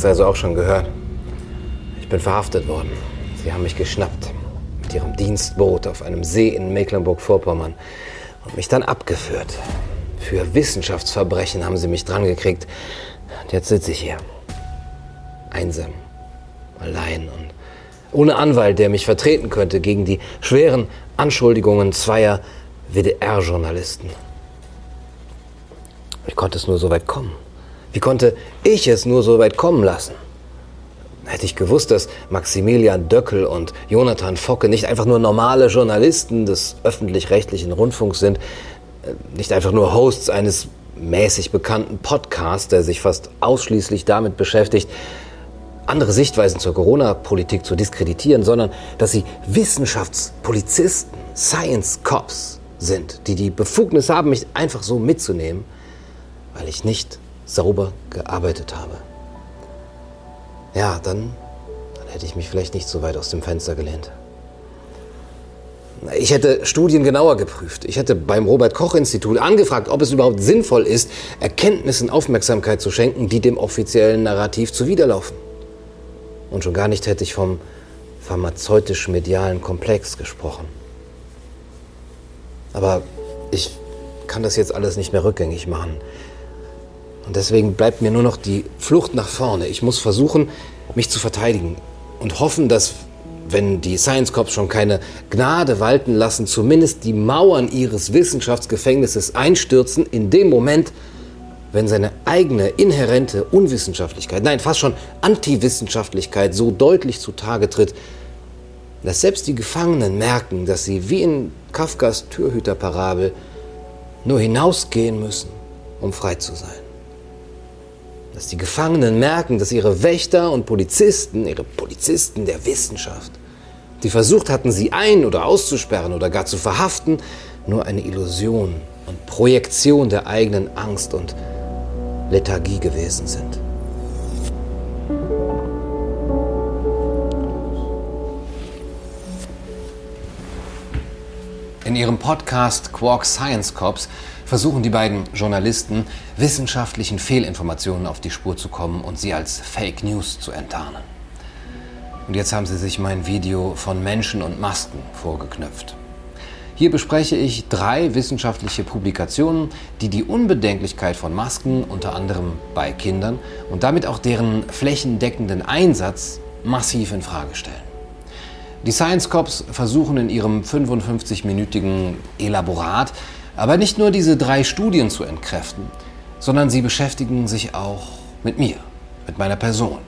Es also auch schon gehört? Ich bin verhaftet worden. Sie haben mich geschnappt. Mit ihrem Dienstboot auf einem See in Mecklenburg-Vorpommern. Und mich dann abgeführt. Für Wissenschaftsverbrechen haben sie mich drangekriegt. Und jetzt sitze ich hier. Einsam. Allein und ohne Anwalt, der mich vertreten könnte gegen die schweren Anschuldigungen zweier WDR-Journalisten. Wie konnte es nur so weit kommen? Wie konnte ich es nur so weit kommen lassen? Hätte ich gewusst, dass Maximilian Döckel und Jonathan Focke nicht einfach nur normale Journalisten des öffentlich-rechtlichen Rundfunks sind, äh, nicht einfach nur Hosts eines mäßig bekannten Podcasts, der sich fast ausschließlich damit beschäftigt, andere Sichtweisen zur Corona-Politik zu diskreditieren, sondern dass sie Wissenschaftspolizisten, Science Cops sind, die die Befugnis haben, mich einfach so mitzunehmen, weil ich nicht sauber gearbeitet habe. Ja, dann, dann hätte ich mich vielleicht nicht so weit aus dem Fenster gelehnt. Ich hätte Studien genauer geprüft. Ich hätte beim Robert Koch Institut angefragt, ob es überhaupt sinnvoll ist, Erkenntnissen Aufmerksamkeit zu schenken, die dem offiziellen Narrativ zuwiderlaufen. Und schon gar nicht hätte ich vom pharmazeutisch-medialen Komplex gesprochen. Aber ich kann das jetzt alles nicht mehr rückgängig machen. Und deswegen bleibt mir nur noch die Flucht nach vorne. Ich muss versuchen, mich zu verteidigen und hoffen, dass, wenn die Science Cops schon keine Gnade walten lassen, zumindest die Mauern ihres Wissenschaftsgefängnisses einstürzen in dem Moment, wenn seine eigene inhärente Unwissenschaftlichkeit, nein, fast schon Antiwissenschaftlichkeit so deutlich zutage tritt, dass selbst die Gefangenen merken, dass sie wie in Kafkas Türhüterparabel nur hinausgehen müssen, um frei zu sein. Dass die Gefangenen merken, dass ihre Wächter und Polizisten, ihre Polizisten der Wissenschaft, die versucht hatten, sie ein- oder auszusperren oder gar zu verhaften, nur eine Illusion und Projektion der eigenen Angst und Lethargie gewesen sind. In ihrem Podcast Quark Science Cops versuchen die beiden Journalisten, wissenschaftlichen Fehlinformationen auf die Spur zu kommen und sie als Fake News zu enttarnen. Und jetzt haben sie sich mein Video von Menschen und Masken vorgeknöpft. Hier bespreche ich drei wissenschaftliche Publikationen, die die Unbedenklichkeit von Masken, unter anderem bei Kindern, und damit auch deren flächendeckenden Einsatz massiv in Frage stellen. Die Science Cops versuchen in ihrem 55-minütigen Elaborat aber nicht nur diese drei Studien zu entkräften, sondern sie beschäftigen sich auch mit mir, mit meiner Person.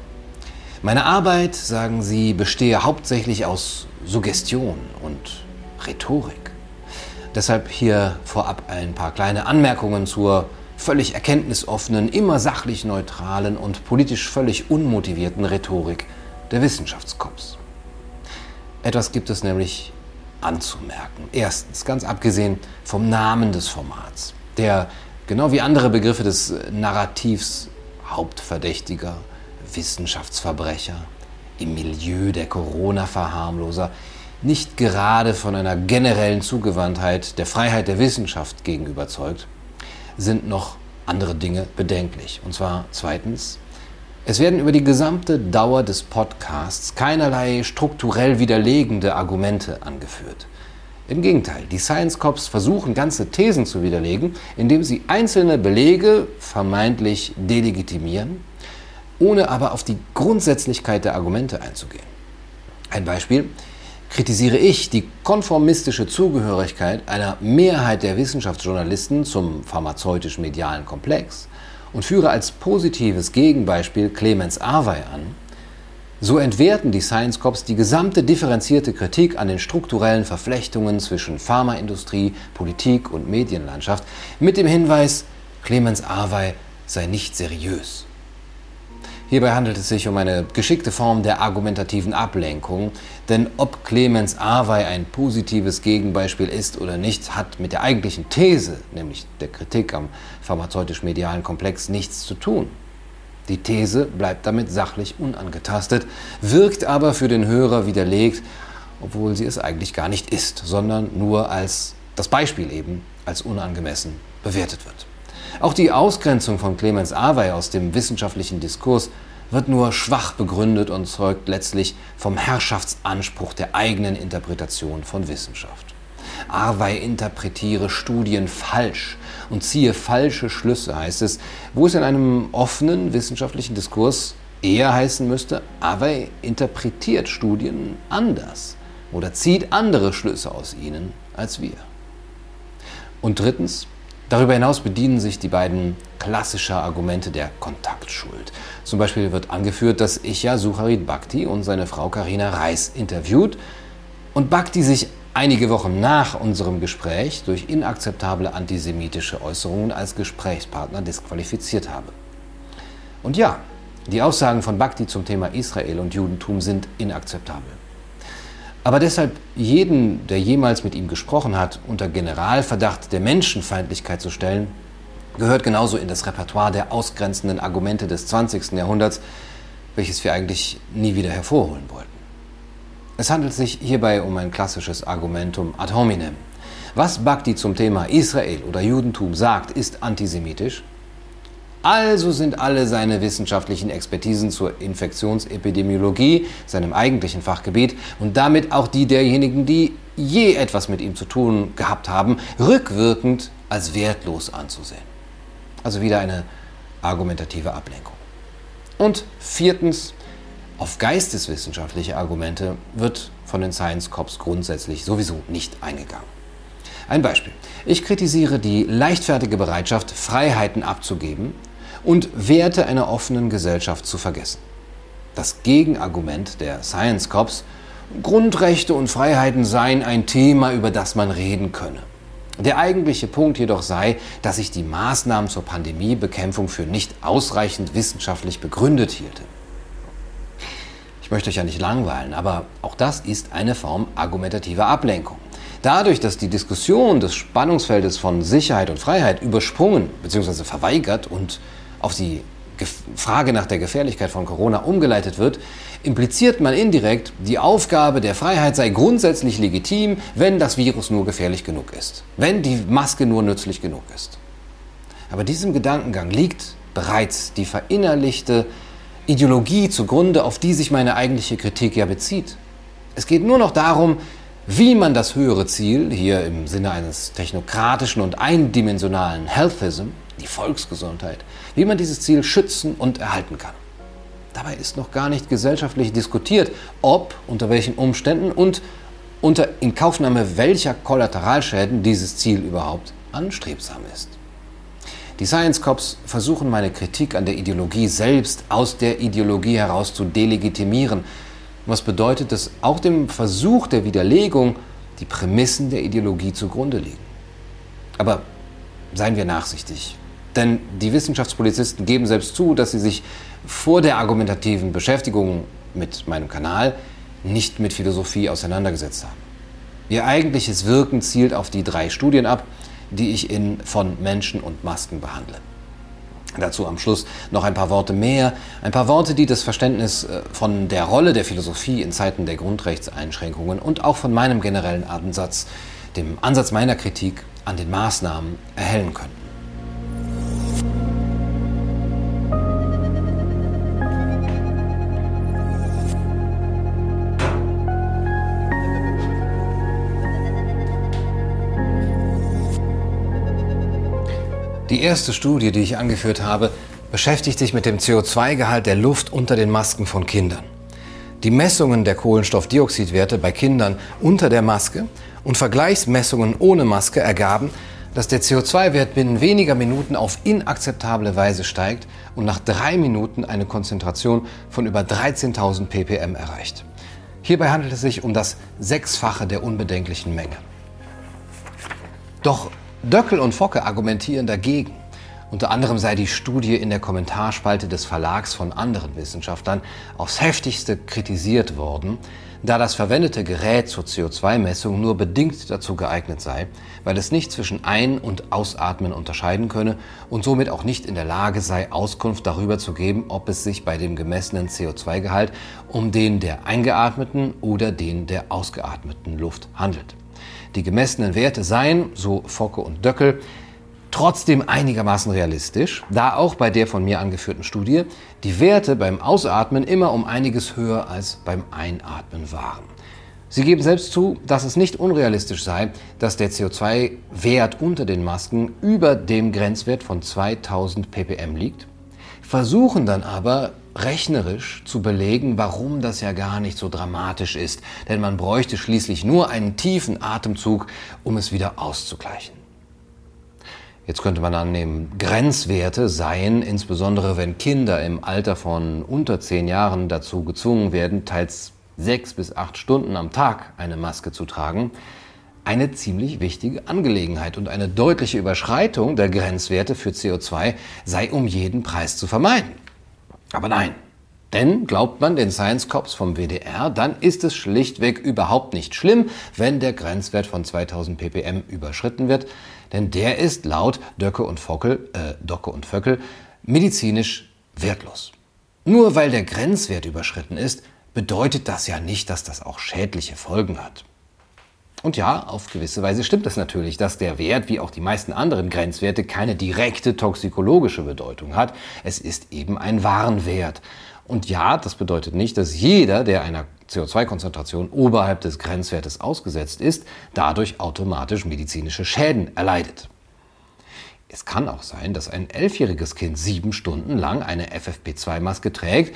Meine Arbeit, sagen sie, bestehe hauptsächlich aus Suggestion und Rhetorik. Deshalb hier vorab ein paar kleine Anmerkungen zur völlig erkenntnisoffenen, immer sachlich neutralen und politisch völlig unmotivierten Rhetorik der Wissenschaftskops. Etwas gibt es nämlich anzumerken. Erstens, ganz abgesehen vom Namen des Formats, der genau wie andere Begriffe des Narrativs Hauptverdächtiger, Wissenschaftsverbrecher, im Milieu der Corona-Verharmloser nicht gerade von einer generellen Zugewandtheit der Freiheit der Wissenschaft gegenüber zeugt, sind noch andere Dinge bedenklich. Und zwar zweitens, es werden über die gesamte Dauer des Podcasts keinerlei strukturell widerlegende Argumente angeführt. Im Gegenteil, die Science Cops versuchen ganze Thesen zu widerlegen, indem sie einzelne Belege vermeintlich delegitimieren, ohne aber auf die Grundsätzlichkeit der Argumente einzugehen. Ein Beispiel kritisiere ich die konformistische Zugehörigkeit einer Mehrheit der Wissenschaftsjournalisten zum pharmazeutisch-medialen Komplex und führe als positives Gegenbeispiel Clemens Awey an, So entwerten die Science Cops die gesamte differenzierte Kritik an den strukturellen Verflechtungen zwischen Pharmaindustrie, Politik und Medienlandschaft mit dem Hinweis, Clemens Awey sei nicht seriös. Hierbei handelt es sich um eine geschickte Form der argumentativen Ablenkung, denn ob Clemens Awey ein positives Gegenbeispiel ist oder nicht, hat mit der eigentlichen These, nämlich der Kritik am pharmazeutisch-medialen Komplex, nichts zu tun. Die These bleibt damit sachlich unangetastet, wirkt aber für den Hörer widerlegt, obwohl sie es eigentlich gar nicht ist, sondern nur als das Beispiel eben als unangemessen bewertet wird. Auch die Ausgrenzung von Clemens Awey aus dem wissenschaftlichen Diskurs wird nur schwach begründet und zeugt letztlich vom Herrschaftsanspruch der eigenen Interpretation von Wissenschaft. Awey interpretiere Studien falsch und ziehe falsche Schlüsse, heißt es, wo es in einem offenen wissenschaftlichen Diskurs eher heißen müsste, Awey interpretiert Studien anders oder zieht andere Schlüsse aus ihnen als wir. Und drittens, Darüber hinaus bedienen sich die beiden klassischer Argumente der Kontaktschuld. Zum Beispiel wird angeführt, dass ich ja Sucharit Bhakti und seine Frau Karina Reis interviewt und Bhakti sich einige Wochen nach unserem Gespräch durch inakzeptable antisemitische Äußerungen als Gesprächspartner disqualifiziert habe. Und ja, die Aussagen von Bhakti zum Thema Israel und Judentum sind inakzeptabel. Aber deshalb jeden, der jemals mit ihm gesprochen hat, unter Generalverdacht der Menschenfeindlichkeit zu stellen, gehört genauso in das Repertoire der ausgrenzenden Argumente des 20. Jahrhunderts, welches wir eigentlich nie wieder hervorholen wollten. Es handelt sich hierbei um ein klassisches Argumentum ad hominem. Was Bhakti zum Thema Israel oder Judentum sagt, ist antisemitisch also sind alle seine wissenschaftlichen Expertisen zur Infektionsepidemiologie, seinem eigentlichen Fachgebiet, und damit auch die derjenigen, die je etwas mit ihm zu tun gehabt haben, rückwirkend als wertlos anzusehen. Also wieder eine argumentative Ablenkung. Und viertens, auf geisteswissenschaftliche Argumente wird von den Science Cops grundsätzlich sowieso nicht eingegangen. Ein Beispiel. Ich kritisiere die leichtfertige Bereitschaft, Freiheiten abzugeben, und Werte einer offenen Gesellschaft zu vergessen. Das Gegenargument der Science Cops, Grundrechte und Freiheiten seien ein Thema, über das man reden könne. Der eigentliche Punkt jedoch sei, dass sich die Maßnahmen zur Pandemiebekämpfung für nicht ausreichend wissenschaftlich begründet hielte. Ich möchte euch ja nicht langweilen, aber auch das ist eine Form argumentativer Ablenkung. Dadurch, dass die Diskussion des Spannungsfeldes von Sicherheit und Freiheit übersprungen bzw. verweigert und auf die Frage nach der Gefährlichkeit von Corona umgeleitet wird, impliziert man indirekt, die Aufgabe der Freiheit sei grundsätzlich legitim, wenn das Virus nur gefährlich genug ist, wenn die Maske nur nützlich genug ist. Aber diesem Gedankengang liegt bereits die verinnerlichte Ideologie zugrunde, auf die sich meine eigentliche Kritik ja bezieht. Es geht nur noch darum, wie man das höhere Ziel, hier im Sinne eines technokratischen und eindimensionalen Healthism, die Volksgesundheit, wie man dieses Ziel schützen und erhalten kann. Dabei ist noch gar nicht gesellschaftlich diskutiert, ob, unter welchen Umständen und unter Inkaufnahme welcher Kollateralschäden dieses Ziel überhaupt anstrebsam ist. Die Science Cops versuchen meine Kritik an der Ideologie selbst aus der Ideologie heraus zu delegitimieren, was bedeutet, dass auch dem Versuch der Widerlegung die Prämissen der Ideologie zugrunde liegen. Aber seien wir nachsichtig. Denn die Wissenschaftspolizisten geben selbst zu, dass sie sich vor der argumentativen Beschäftigung mit meinem Kanal nicht mit Philosophie auseinandergesetzt haben. Ihr eigentliches Wirken zielt auf die drei Studien ab, die ich in Von Menschen und Masken behandle. Dazu am Schluss noch ein paar Worte mehr, ein paar Worte, die das Verständnis äh, von der Rolle der Philosophie in Zeiten der Grundrechtseinschränkungen und auch von meinem generellen Ansatz, dem Ansatz meiner Kritik an den Maßnahmen erhellen können. Die erste Studie, die ich angeführt habe, beschäftigt sich mit dem CO2-Gehalt der Luft unter den Masken von Kindern. Die Messungen der Kohlenstoffdioxidwerte bei Kindern unter der Maske und Vergleichsmessungen ohne Maske ergaben, dass der CO2-Wert binnen weniger Minuten auf inakzeptable Weise steigt und nach drei Minuten eine Konzentration von über 13.000 ppm erreicht. Hierbei handelt es sich um das Sechsfache der unbedenklichen Menge. Doch Döckel und Focke argumentieren dagegen. Unter anderem sei die Studie in der Kommentarspalte des Verlags von anderen Wissenschaftlern aufs heftigste kritisiert worden, da das verwendete Gerät zur CO2-Messung nur bedingt dazu geeignet sei, weil es nicht zwischen Ein- und Ausatmen unterscheiden könne und somit auch nicht in der Lage sei, Auskunft darüber zu geben, ob es sich bei dem gemessenen CO2-Gehalt um den der eingeatmeten oder den der ausgeatmeten Luft handelt. Die gemessenen Werte seien, so Focke und Döckel, trotzdem einigermaßen realistisch, da auch bei der von mir angeführten Studie die Werte beim Ausatmen immer um einiges höher als beim Einatmen waren. Sie geben selbst zu, dass es nicht unrealistisch sei, dass der CO2-Wert unter den Masken über dem Grenzwert von 2000 ppm liegt, versuchen dann aber rechnerisch zu belegen, warum das ja gar nicht so dramatisch ist, denn man bräuchte schließlich nur einen tiefen Atemzug, um es wieder auszugleichen. Jetzt könnte man annehmen, Grenzwerte seien, insbesondere wenn Kinder im Alter von unter zehn Jahren dazu gezwungen werden, teils sechs bis acht Stunden am Tag eine Maske zu tragen, eine ziemlich wichtige Angelegenheit und eine deutliche Überschreitung der Grenzwerte für CO2 sei um jeden Preis zu vermeiden. Aber nein, denn glaubt man den Science Cops vom WDR, dann ist es schlichtweg überhaupt nicht schlimm, wenn der Grenzwert von 2000 ppm überschritten wird, denn der ist laut Döcke und Fockel, äh, Docke und Vöckel medizinisch wertlos. Nur weil der Grenzwert überschritten ist, bedeutet das ja nicht, dass das auch schädliche Folgen hat. Und ja, auf gewisse Weise stimmt es natürlich, dass der Wert, wie auch die meisten anderen Grenzwerte, keine direkte toxikologische Bedeutung hat. Es ist eben ein Warnwert. Und ja, das bedeutet nicht, dass jeder, der einer CO2-Konzentration oberhalb des Grenzwertes ausgesetzt ist, dadurch automatisch medizinische Schäden erleidet. Es kann auch sein, dass ein elfjähriges Kind sieben Stunden lang eine FFP2-Maske trägt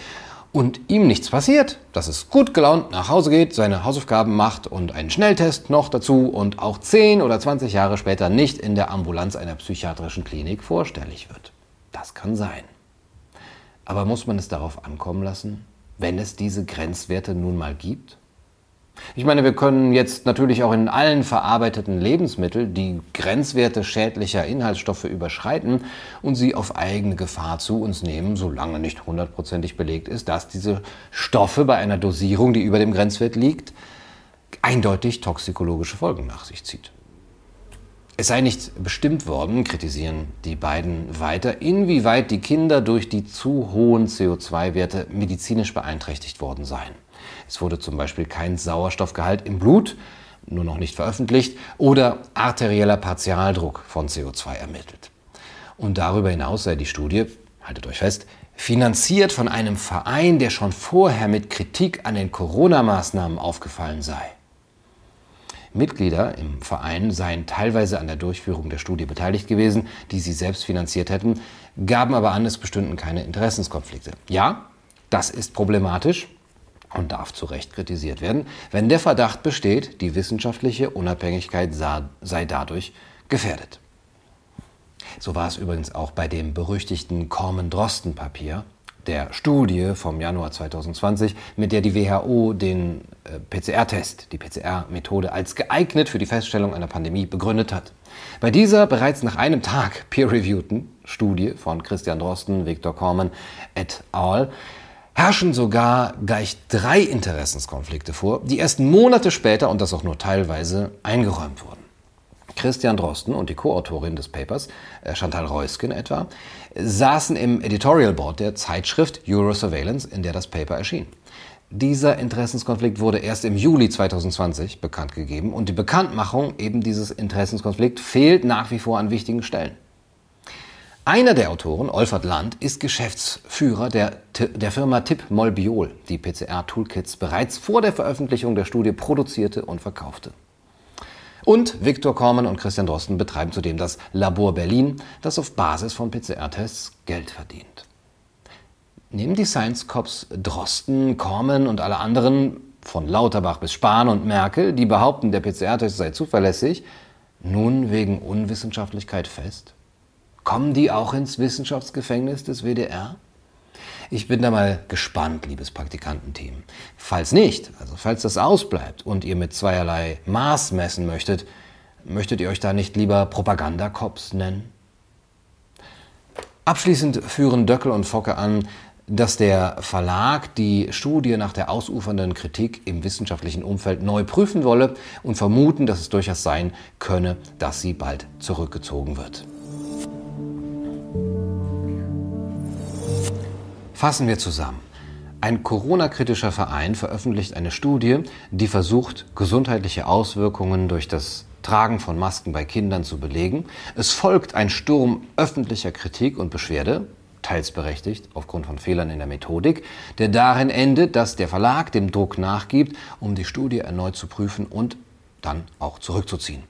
und ihm nichts passiert, dass es gut gelaunt nach Hause geht, seine Hausaufgaben macht und einen Schnelltest noch dazu und auch 10 oder 20 Jahre später nicht in der Ambulanz einer psychiatrischen Klinik vorstellig wird. Das kann sein. Aber muss man es darauf ankommen lassen, wenn es diese Grenzwerte nun mal gibt? Ich meine, wir können jetzt natürlich auch in allen verarbeiteten Lebensmitteln die Grenzwerte schädlicher Inhaltsstoffe überschreiten und sie auf eigene Gefahr zu uns nehmen, solange nicht hundertprozentig belegt ist, dass diese Stoffe bei einer Dosierung, die über dem Grenzwert liegt, eindeutig toxikologische Folgen nach sich zieht. Es sei nicht bestimmt worden, kritisieren die beiden weiter, inwieweit die Kinder durch die zu hohen CO2-Werte medizinisch beeinträchtigt worden seien. Es wurde zum Beispiel kein Sauerstoffgehalt im Blut, nur noch nicht veröffentlicht, oder arterieller Partialdruck von CO2 ermittelt. Und darüber hinaus sei die Studie, haltet euch fest, finanziert von einem Verein, der schon vorher mit Kritik an den Corona-Maßnahmen aufgefallen sei. Mitglieder im Verein seien teilweise an der Durchführung der Studie beteiligt gewesen, die sie selbst finanziert hätten, gaben aber an, es bestünden keine Interessenskonflikte. Ja, das ist problematisch und darf zu Recht kritisiert werden, wenn der Verdacht besteht, die wissenschaftliche Unabhängigkeit sei dadurch gefährdet. So war es übrigens auch bei dem berüchtigten Kormen-Drosten-Papier, der Studie vom Januar 2020, mit der die WHO den äh, PCR-Test, die PCR-Methode als geeignet für die Feststellung einer Pandemie begründet hat. Bei dieser bereits nach einem Tag peer-reviewten Studie von Christian Drosten, Viktor Korman et al herrschen sogar gleich drei Interessenskonflikte vor, die erst Monate später und das auch nur teilweise eingeräumt wurden. Christian Drosten und die Co-Autorin des Papers, äh, Chantal Reusken etwa, saßen im Editorial Board der Zeitschrift Eurosurveillance, in der das Paper erschien. Dieser Interessenskonflikt wurde erst im Juli 2020 bekannt gegeben und die Bekanntmachung eben dieses Interessenskonflikt fehlt nach wie vor an wichtigen Stellen. Einer der Autoren, Olfert Land, ist Geschäftsführer der, der Firma Tipp Molbiol, die PCR-Toolkits bereits vor der Veröffentlichung der Studie produzierte und verkaufte. Und Viktor Kormann und Christian Drosten betreiben zudem das Labor Berlin, das auf Basis von PCR-Tests Geld verdient. Nehmen die Science Cops Drosten, Kormann und alle anderen, von Lauterbach bis Spahn und Merkel, die behaupten, der PCR-Test sei zuverlässig, nun wegen Unwissenschaftlichkeit fest? Kommen die auch ins Wissenschaftsgefängnis des WDR? Ich bin da mal gespannt, liebes Praktikantenteam. Falls nicht, also falls das ausbleibt und ihr mit zweierlei Maß messen möchtet, möchtet ihr euch da nicht lieber Propagandakops nennen? Abschließend führen Döckel und Focke an, dass der Verlag die Studie nach der ausufernden Kritik im wissenschaftlichen Umfeld neu prüfen wolle und vermuten, dass es durchaus sein könne, dass sie bald zurückgezogen wird. Fassen wir zusammen. Ein Corona-kritischer Verein veröffentlicht eine Studie, die versucht, gesundheitliche Auswirkungen durch das Tragen von Masken bei Kindern zu belegen. Es folgt ein Sturm öffentlicher Kritik und Beschwerde, teils berechtigt aufgrund von Fehlern in der Methodik, der darin endet, dass der Verlag dem Druck nachgibt, um die Studie erneut zu prüfen und dann auch zurückzuziehen.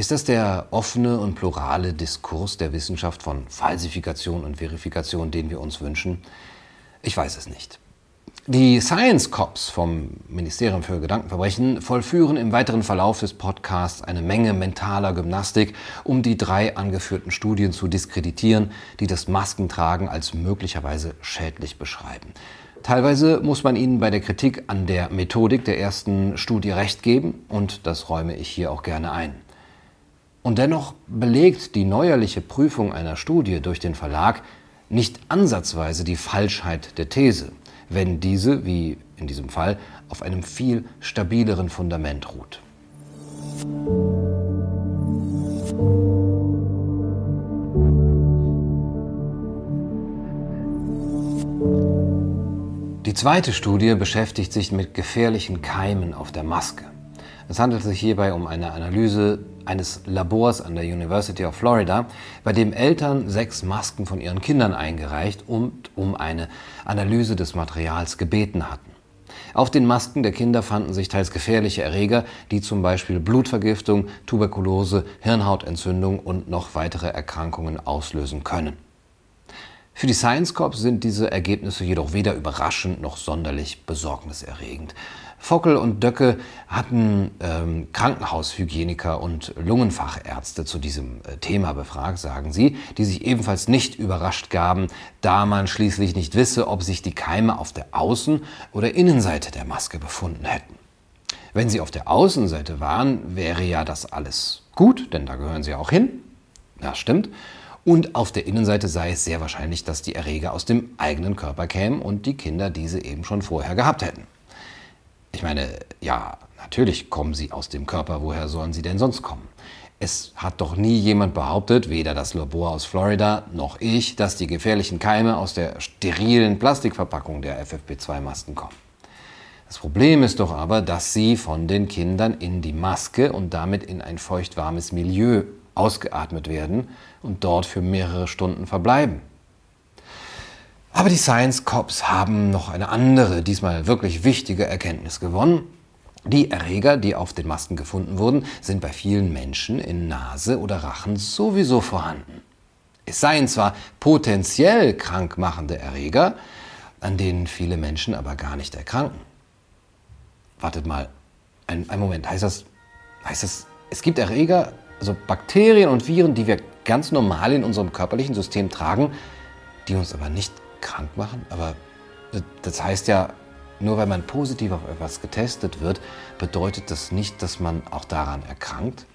Ist das der offene und plurale Diskurs der Wissenschaft von Falsifikation und Verifikation, den wir uns wünschen? Ich weiß es nicht. Die Science Cops vom Ministerium für Gedankenverbrechen vollführen im weiteren Verlauf des Podcasts eine Menge mentaler Gymnastik, um die drei angeführten Studien zu diskreditieren, die das Maskentragen als möglicherweise schädlich beschreiben. Teilweise muss man ihnen bei der Kritik an der Methodik der ersten Studie recht geben und das räume ich hier auch gerne ein. Und dennoch belegt die neuerliche Prüfung einer Studie durch den Verlag nicht ansatzweise die Falschheit der These, wenn diese, wie in diesem Fall, auf einem viel stabileren Fundament ruht. Die zweite Studie beschäftigt sich mit gefährlichen Keimen auf der Maske. Es handelt sich hierbei um eine Analyse eines Labors an der University of Florida, bei dem Eltern sechs Masken von ihren Kindern eingereicht und um eine Analyse des Materials gebeten hatten. Auf den Masken der Kinder fanden sich teils gefährliche Erreger, die zum Beispiel Blutvergiftung, Tuberkulose, Hirnhautentzündung und noch weitere Erkrankungen auslösen können. Für die Science Corps sind diese Ergebnisse jedoch weder überraschend noch sonderlich besorgniserregend. Fockel und Döcke hatten ähm, Krankenhaushygieniker und Lungenfachärzte zu diesem äh, Thema befragt, sagen sie, die sich ebenfalls nicht überrascht gaben, da man schließlich nicht wisse, ob sich die Keime auf der Außen- oder Innenseite der Maske befunden hätten. Wenn sie auf der Außenseite waren, wäre ja das alles gut, denn da gehören sie auch hin. Ja, stimmt. Und auf der Innenseite sei es sehr wahrscheinlich, dass die Erreger aus dem eigenen Körper kämen und die Kinder diese eben schon vorher gehabt hätten. Ich meine, ja, natürlich kommen sie aus dem Körper, woher sollen sie denn sonst kommen? Es hat doch nie jemand behauptet, weder das Labor aus Florida noch ich, dass die gefährlichen Keime aus der sterilen Plastikverpackung der FFP2-Masken kommen. Das Problem ist doch aber, dass sie von den Kindern in die Maske und damit in ein feuchtwarmes Milieu ausgeatmet werden und dort für mehrere Stunden verbleiben. Aber die Science Cops haben noch eine andere, diesmal wirklich wichtige Erkenntnis gewonnen. Die Erreger, die auf den Masken gefunden wurden, sind bei vielen Menschen in Nase oder Rachen sowieso vorhanden. Es seien zwar potenziell krankmachende Erreger, an denen viele Menschen aber gar nicht erkranken. Wartet mal, ein, ein Moment, heißt das, heißt das, es gibt Erreger, also Bakterien und Viren, die wir ganz normal in unserem körperlichen System tragen, die uns aber nicht krank machen. Aber das heißt ja, nur weil man positiv auf etwas getestet wird, bedeutet das nicht, dass man auch daran erkrankt.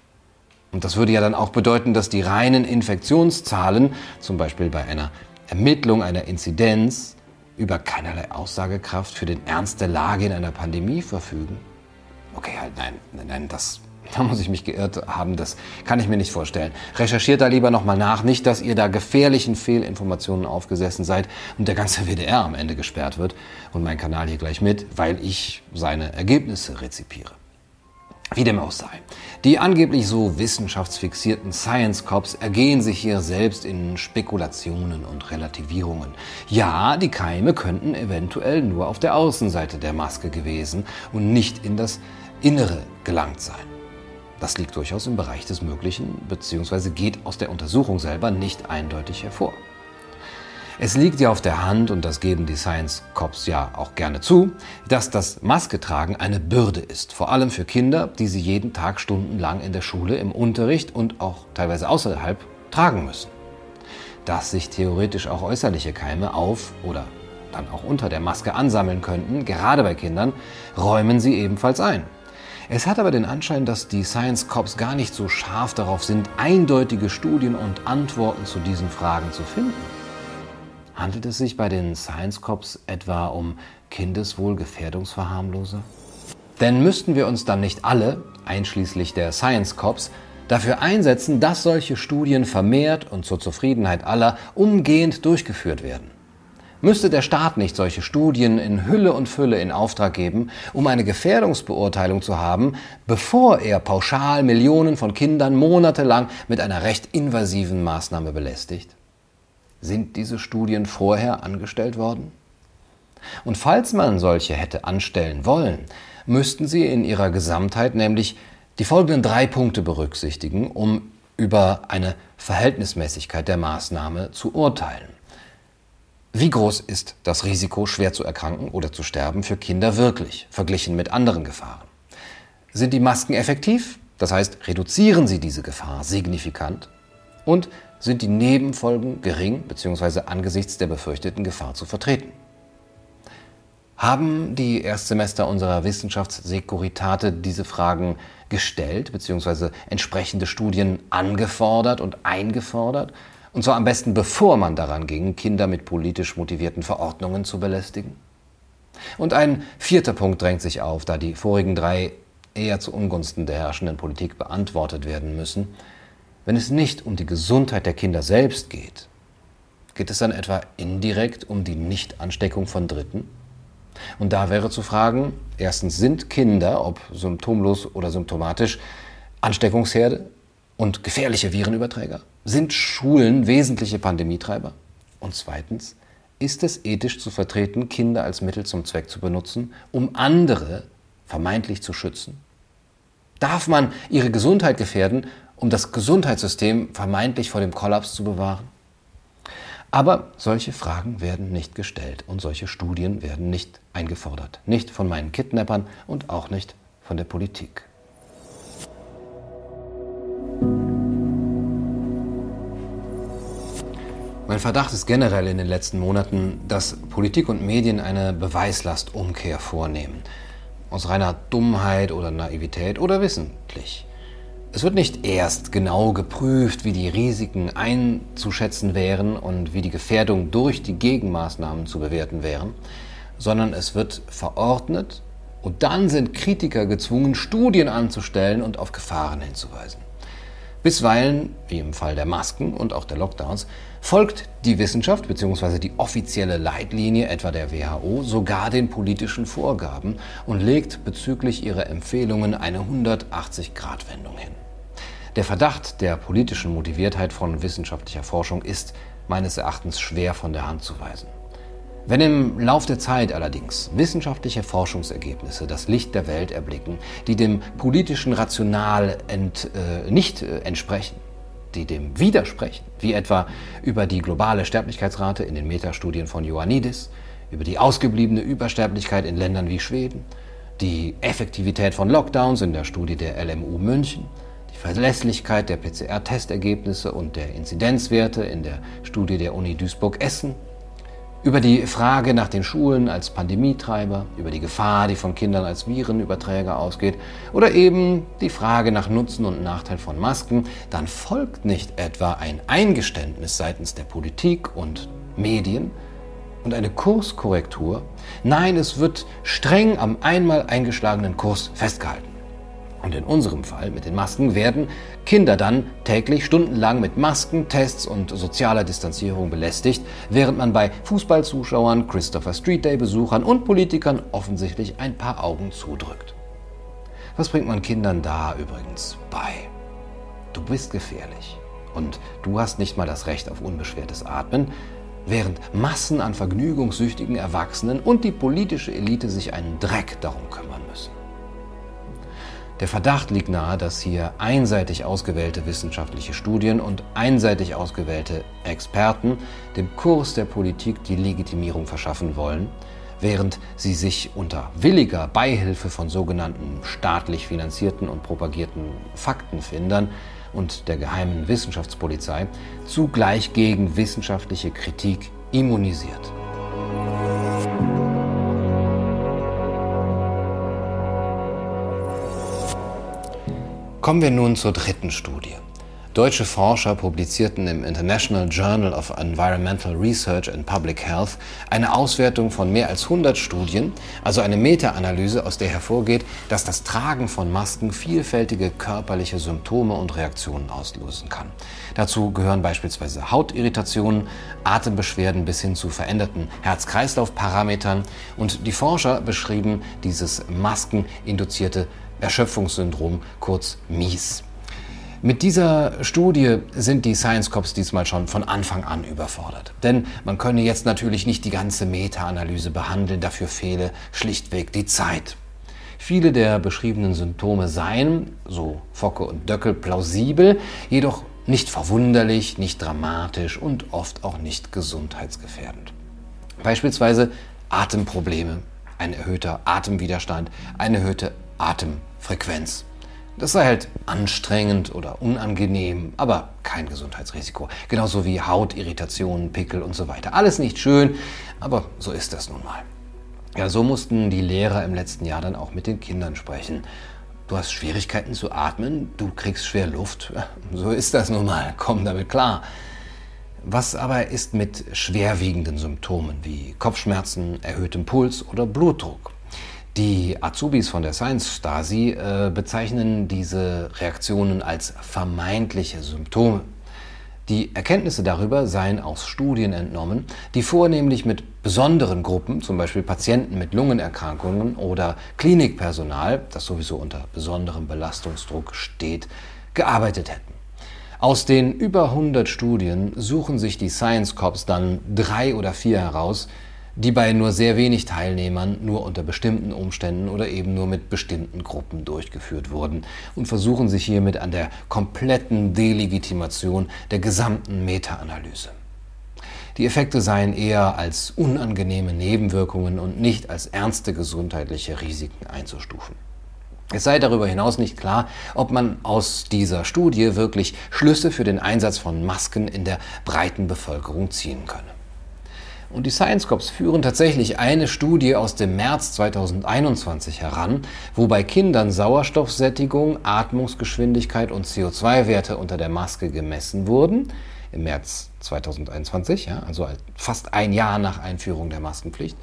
Und das würde ja dann auch bedeuten, dass die reinen Infektionszahlen, zum Beispiel bei einer Ermittlung einer Inzidenz, über keinerlei Aussagekraft für den Ernst der Lage in einer Pandemie verfügen. Okay, halt, nein, nein, das da muss ich mich geirrt haben, das kann ich mir nicht vorstellen. Recherchiert da lieber nochmal nach, nicht, dass ihr da gefährlichen Fehlinformationen aufgesessen seid und der ganze WDR am Ende gesperrt wird und mein Kanal hier gleich mit, weil ich seine Ergebnisse rezipiere. Wie dem auch sei. Die angeblich so wissenschaftsfixierten Science Cops ergehen sich hier selbst in Spekulationen und Relativierungen. Ja, die Keime könnten eventuell nur auf der Außenseite der Maske gewesen und nicht in das Innere gelangt sein. Das liegt durchaus im Bereich des Möglichen bzw. geht aus der Untersuchung selber nicht eindeutig hervor. Es liegt ja auf der Hand, und das geben die Science Cops ja auch gerne zu, dass das Masketragen eine Bürde ist, vor allem für Kinder, die sie jeden Tag stundenlang in der Schule, im Unterricht und auch teilweise außerhalb tragen müssen. Dass sich theoretisch auch äußerliche Keime auf oder dann auch unter der Maske ansammeln könnten, gerade bei Kindern, räumen sie ebenfalls ein. Es hat aber den Anschein, dass die Science Cops gar nicht so scharf darauf sind, eindeutige Studien und Antworten zu diesen Fragen zu finden. Handelt es sich bei den Science Cops etwa um Kindeswohlgefährdungsverharmloser? Denn müssten wir uns dann nicht alle, einschließlich der Science Cops, dafür einsetzen, dass solche Studien vermehrt und zur Zufriedenheit aller umgehend durchgeführt werden? Müsste der Staat nicht solche Studien in Hülle und Fülle in Auftrag geben, um eine Gefährdungsbeurteilung zu haben, bevor er pauschal Millionen von Kindern monatelang mit einer recht invasiven Maßnahme belästigt? Sind diese Studien vorher angestellt worden? Und falls man solche hätte anstellen wollen, müssten sie in ihrer Gesamtheit nämlich die folgenden drei Punkte berücksichtigen, um über eine Verhältnismäßigkeit der Maßnahme zu urteilen. Wie groß ist das Risiko, schwer zu erkranken oder zu sterben für Kinder wirklich, verglichen mit anderen Gefahren? Sind die Masken effektiv? Das heißt, reduzieren sie diese Gefahr signifikant? Und sind die Nebenfolgen gering bzw. angesichts der befürchteten Gefahr zu vertreten. Haben die Erstsemester unserer Wissenschaftssekuritate diese Fragen gestellt bzw. entsprechende Studien angefordert und eingefordert? Und zwar am besten bevor man daran ging, Kinder mit politisch motivierten Verordnungen zu belästigen? Und ein vierter Punkt drängt sich auf, da die vorigen drei eher zu Ungunsten der herrschenden Politik beantwortet werden müssen. Wenn es nicht um die Gesundheit der Kinder selbst geht, geht es dann etwa indirekt um die Nichtansteckung von Dritten? Und da wäre zu fragen, erstens sind Kinder, ob symptomlos oder symptomatisch, Ansteckungsherde und gefährliche Virenüberträger? Sind Schulen wesentliche Pandemietreiber? Und zweitens, ist es ethisch zu vertreten, Kinder als Mittel zum Zweck zu benutzen, um andere vermeintlich zu schützen? Darf man ihre Gesundheit gefährden, um das Gesundheitssystem vermeintlich vor dem Kollaps zu bewahren? Aber solche Fragen werden nicht gestellt und solche Studien werden nicht eingefordert. Nicht von meinen Kidnappern und auch nicht von der Politik. Mein Verdacht ist generell in den letzten Monaten, dass Politik und Medien eine Beweislastumkehr vornehmen. Aus reiner Dummheit oder Naivität oder wissentlich. Es wird nicht erst genau geprüft, wie die Risiken einzuschätzen wären und wie die Gefährdung durch die Gegenmaßnahmen zu bewerten wären, sondern es wird verordnet und dann sind Kritiker gezwungen, Studien anzustellen und auf Gefahren hinzuweisen. Bisweilen, wie im Fall der Masken und auch der Lockdowns, folgt die Wissenschaft bzw. die offizielle Leitlinie etwa der WHO sogar den politischen Vorgaben und legt bezüglich ihrer Empfehlungen eine 180-Grad-Wendung hin. Der Verdacht der politischen Motiviertheit von wissenschaftlicher Forschung ist meines Erachtens schwer von der Hand zu weisen. Wenn im Lauf der Zeit allerdings wissenschaftliche Forschungsergebnisse das Licht der Welt erblicken, die dem politischen Rational ent, äh, nicht äh, entsprechen, die dem widersprechen, wie etwa über die globale Sterblichkeitsrate in den Metastudien von Ioannidis, über die ausgebliebene Übersterblichkeit in Ländern wie Schweden, die Effektivität von Lockdowns in der Studie der LMU München, die Verlässlichkeit der PCR-Testergebnisse und der Inzidenzwerte in der Studie der Uni Duisburg-Essen, über die Frage nach den Schulen als Pandemietreiber, über die Gefahr, die von Kindern als Virenüberträger ausgeht, oder eben die Frage nach Nutzen und Nachteil von Masken, dann folgt nicht etwa ein Eingeständnis seitens der Politik und Medien und eine Kurskorrektur. Nein, es wird streng am einmal eingeschlagenen Kurs festgehalten. Und in unserem Fall mit den Masken werden Kinder dann täglich stundenlang mit Masken, Tests und sozialer Distanzierung belästigt, während man bei Fußballzuschauern, Christopher Street Day Besuchern und Politikern offensichtlich ein paar Augen zudrückt. Was bringt man Kindern da übrigens bei? Du bist gefährlich und du hast nicht mal das Recht auf unbeschwertes Atmen, während Massen an vergnügungssüchtigen Erwachsenen und die politische Elite sich einen Dreck darum kümmern müssen. Der Verdacht liegt nahe, dass hier einseitig ausgewählte wissenschaftliche Studien und einseitig ausgewählte Experten dem Kurs der Politik die Legitimierung verschaffen wollen, während sie sich unter williger Beihilfe von sogenannten staatlich finanzierten und propagierten Faktenfindern und der geheimen Wissenschaftspolizei zugleich gegen wissenschaftliche Kritik immunisiert. Kommen wir nun zur dritten Studie. Deutsche Forscher publizierten im International Journal of Environmental Research and Public Health eine Auswertung von mehr als 100 Studien, also eine Meta-Analyse, aus der hervorgeht, dass das Tragen von Masken vielfältige körperliche Symptome und Reaktionen auslösen kann. Dazu gehören beispielsweise Hautirritationen, Atembeschwerden bis hin zu veränderten Herz-Kreislauf-Parametern und die Forscher beschrieben dieses maskeninduzierte Erschöpfungssyndrom, kurz MIS. Mit dieser Studie sind die Science Cops diesmal schon von Anfang an überfordert. Denn man könne jetzt natürlich nicht die ganze Meta-Analyse behandeln, dafür fehle schlichtweg die Zeit. Viele der beschriebenen Symptome seien, so Focke und Döckel, plausibel, jedoch nicht verwunderlich, nicht dramatisch und oft auch nicht gesundheitsgefährdend. Beispielsweise Atemprobleme, ein erhöhter Atemwiderstand, eine erhöhte Atemfrequenz. Das sei halt anstrengend oder unangenehm, aber kein Gesundheitsrisiko. Genauso wie Hautirritationen, Pickel und so weiter. Alles nicht schön, aber so ist das nun mal. Ja, so mussten die Lehrer im letzten Jahr dann auch mit den Kindern sprechen. Du hast Schwierigkeiten zu atmen, du kriegst schwer Luft. So ist das nun mal, komm damit klar. Was aber ist mit schwerwiegenden Symptomen wie Kopfschmerzen, erhöhtem Puls oder Blutdruck? Die Azubis von der Science Stasi äh, bezeichnen diese Reaktionen als vermeintliche Symptome. Die Erkenntnisse darüber seien aus Studien entnommen, die vornehmlich mit besonderen Gruppen, zum Beispiel Patienten mit Lungenerkrankungen oder Klinikpersonal, das sowieso unter besonderem Belastungsdruck steht, gearbeitet hätten. Aus den über 100 Studien suchen sich die Science Cops dann drei oder vier heraus, die bei nur sehr wenig Teilnehmern nur unter bestimmten Umständen oder eben nur mit bestimmten Gruppen durchgeführt wurden und versuchen sich hiermit an der kompletten Delegitimation der gesamten Meta-Analyse. Die Effekte seien eher als unangenehme Nebenwirkungen und nicht als ernste gesundheitliche Risiken einzustufen. Es sei darüber hinaus nicht klar, ob man aus dieser Studie wirklich Schlüsse für den Einsatz von Masken in der breiten Bevölkerung ziehen könne. Und die Science Cops führen tatsächlich eine Studie aus dem März 2021 heran, wo bei Kindern Sauerstoffsättigung, Atmungsgeschwindigkeit und CO2-Werte unter der Maske gemessen wurden. Im März 2021, ja, also fast ein Jahr nach Einführung der Maskenpflicht.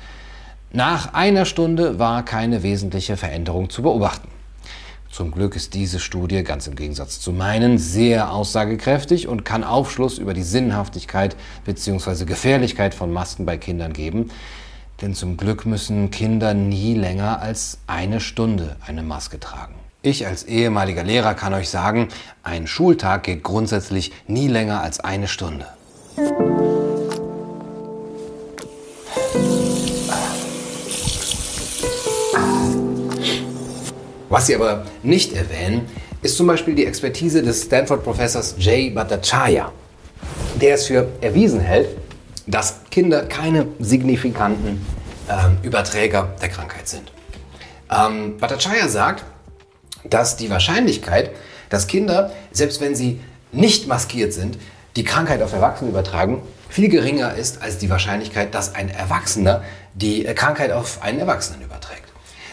Nach einer Stunde war keine wesentliche Veränderung zu beobachten. Zum Glück ist diese Studie, ganz im Gegensatz zu meinen, sehr aussagekräftig und kann Aufschluss über die Sinnhaftigkeit bzw. Gefährlichkeit von Masken bei Kindern geben. Denn zum Glück müssen Kinder nie länger als eine Stunde eine Maske tragen. Ich als ehemaliger Lehrer kann euch sagen, ein Schultag geht grundsätzlich nie länger als eine Stunde. Was sie aber nicht erwähnen, ist zum Beispiel die Expertise des Stanford-Professors Jay Bhattacharya, der es für erwiesen hält, dass Kinder keine signifikanten ähm, Überträger der Krankheit sind. Ähm, Bhattacharya sagt, dass die Wahrscheinlichkeit, dass Kinder, selbst wenn sie nicht maskiert sind, die Krankheit auf Erwachsene übertragen, viel geringer ist als die Wahrscheinlichkeit, dass ein Erwachsener die Krankheit auf einen Erwachsenen überträgt.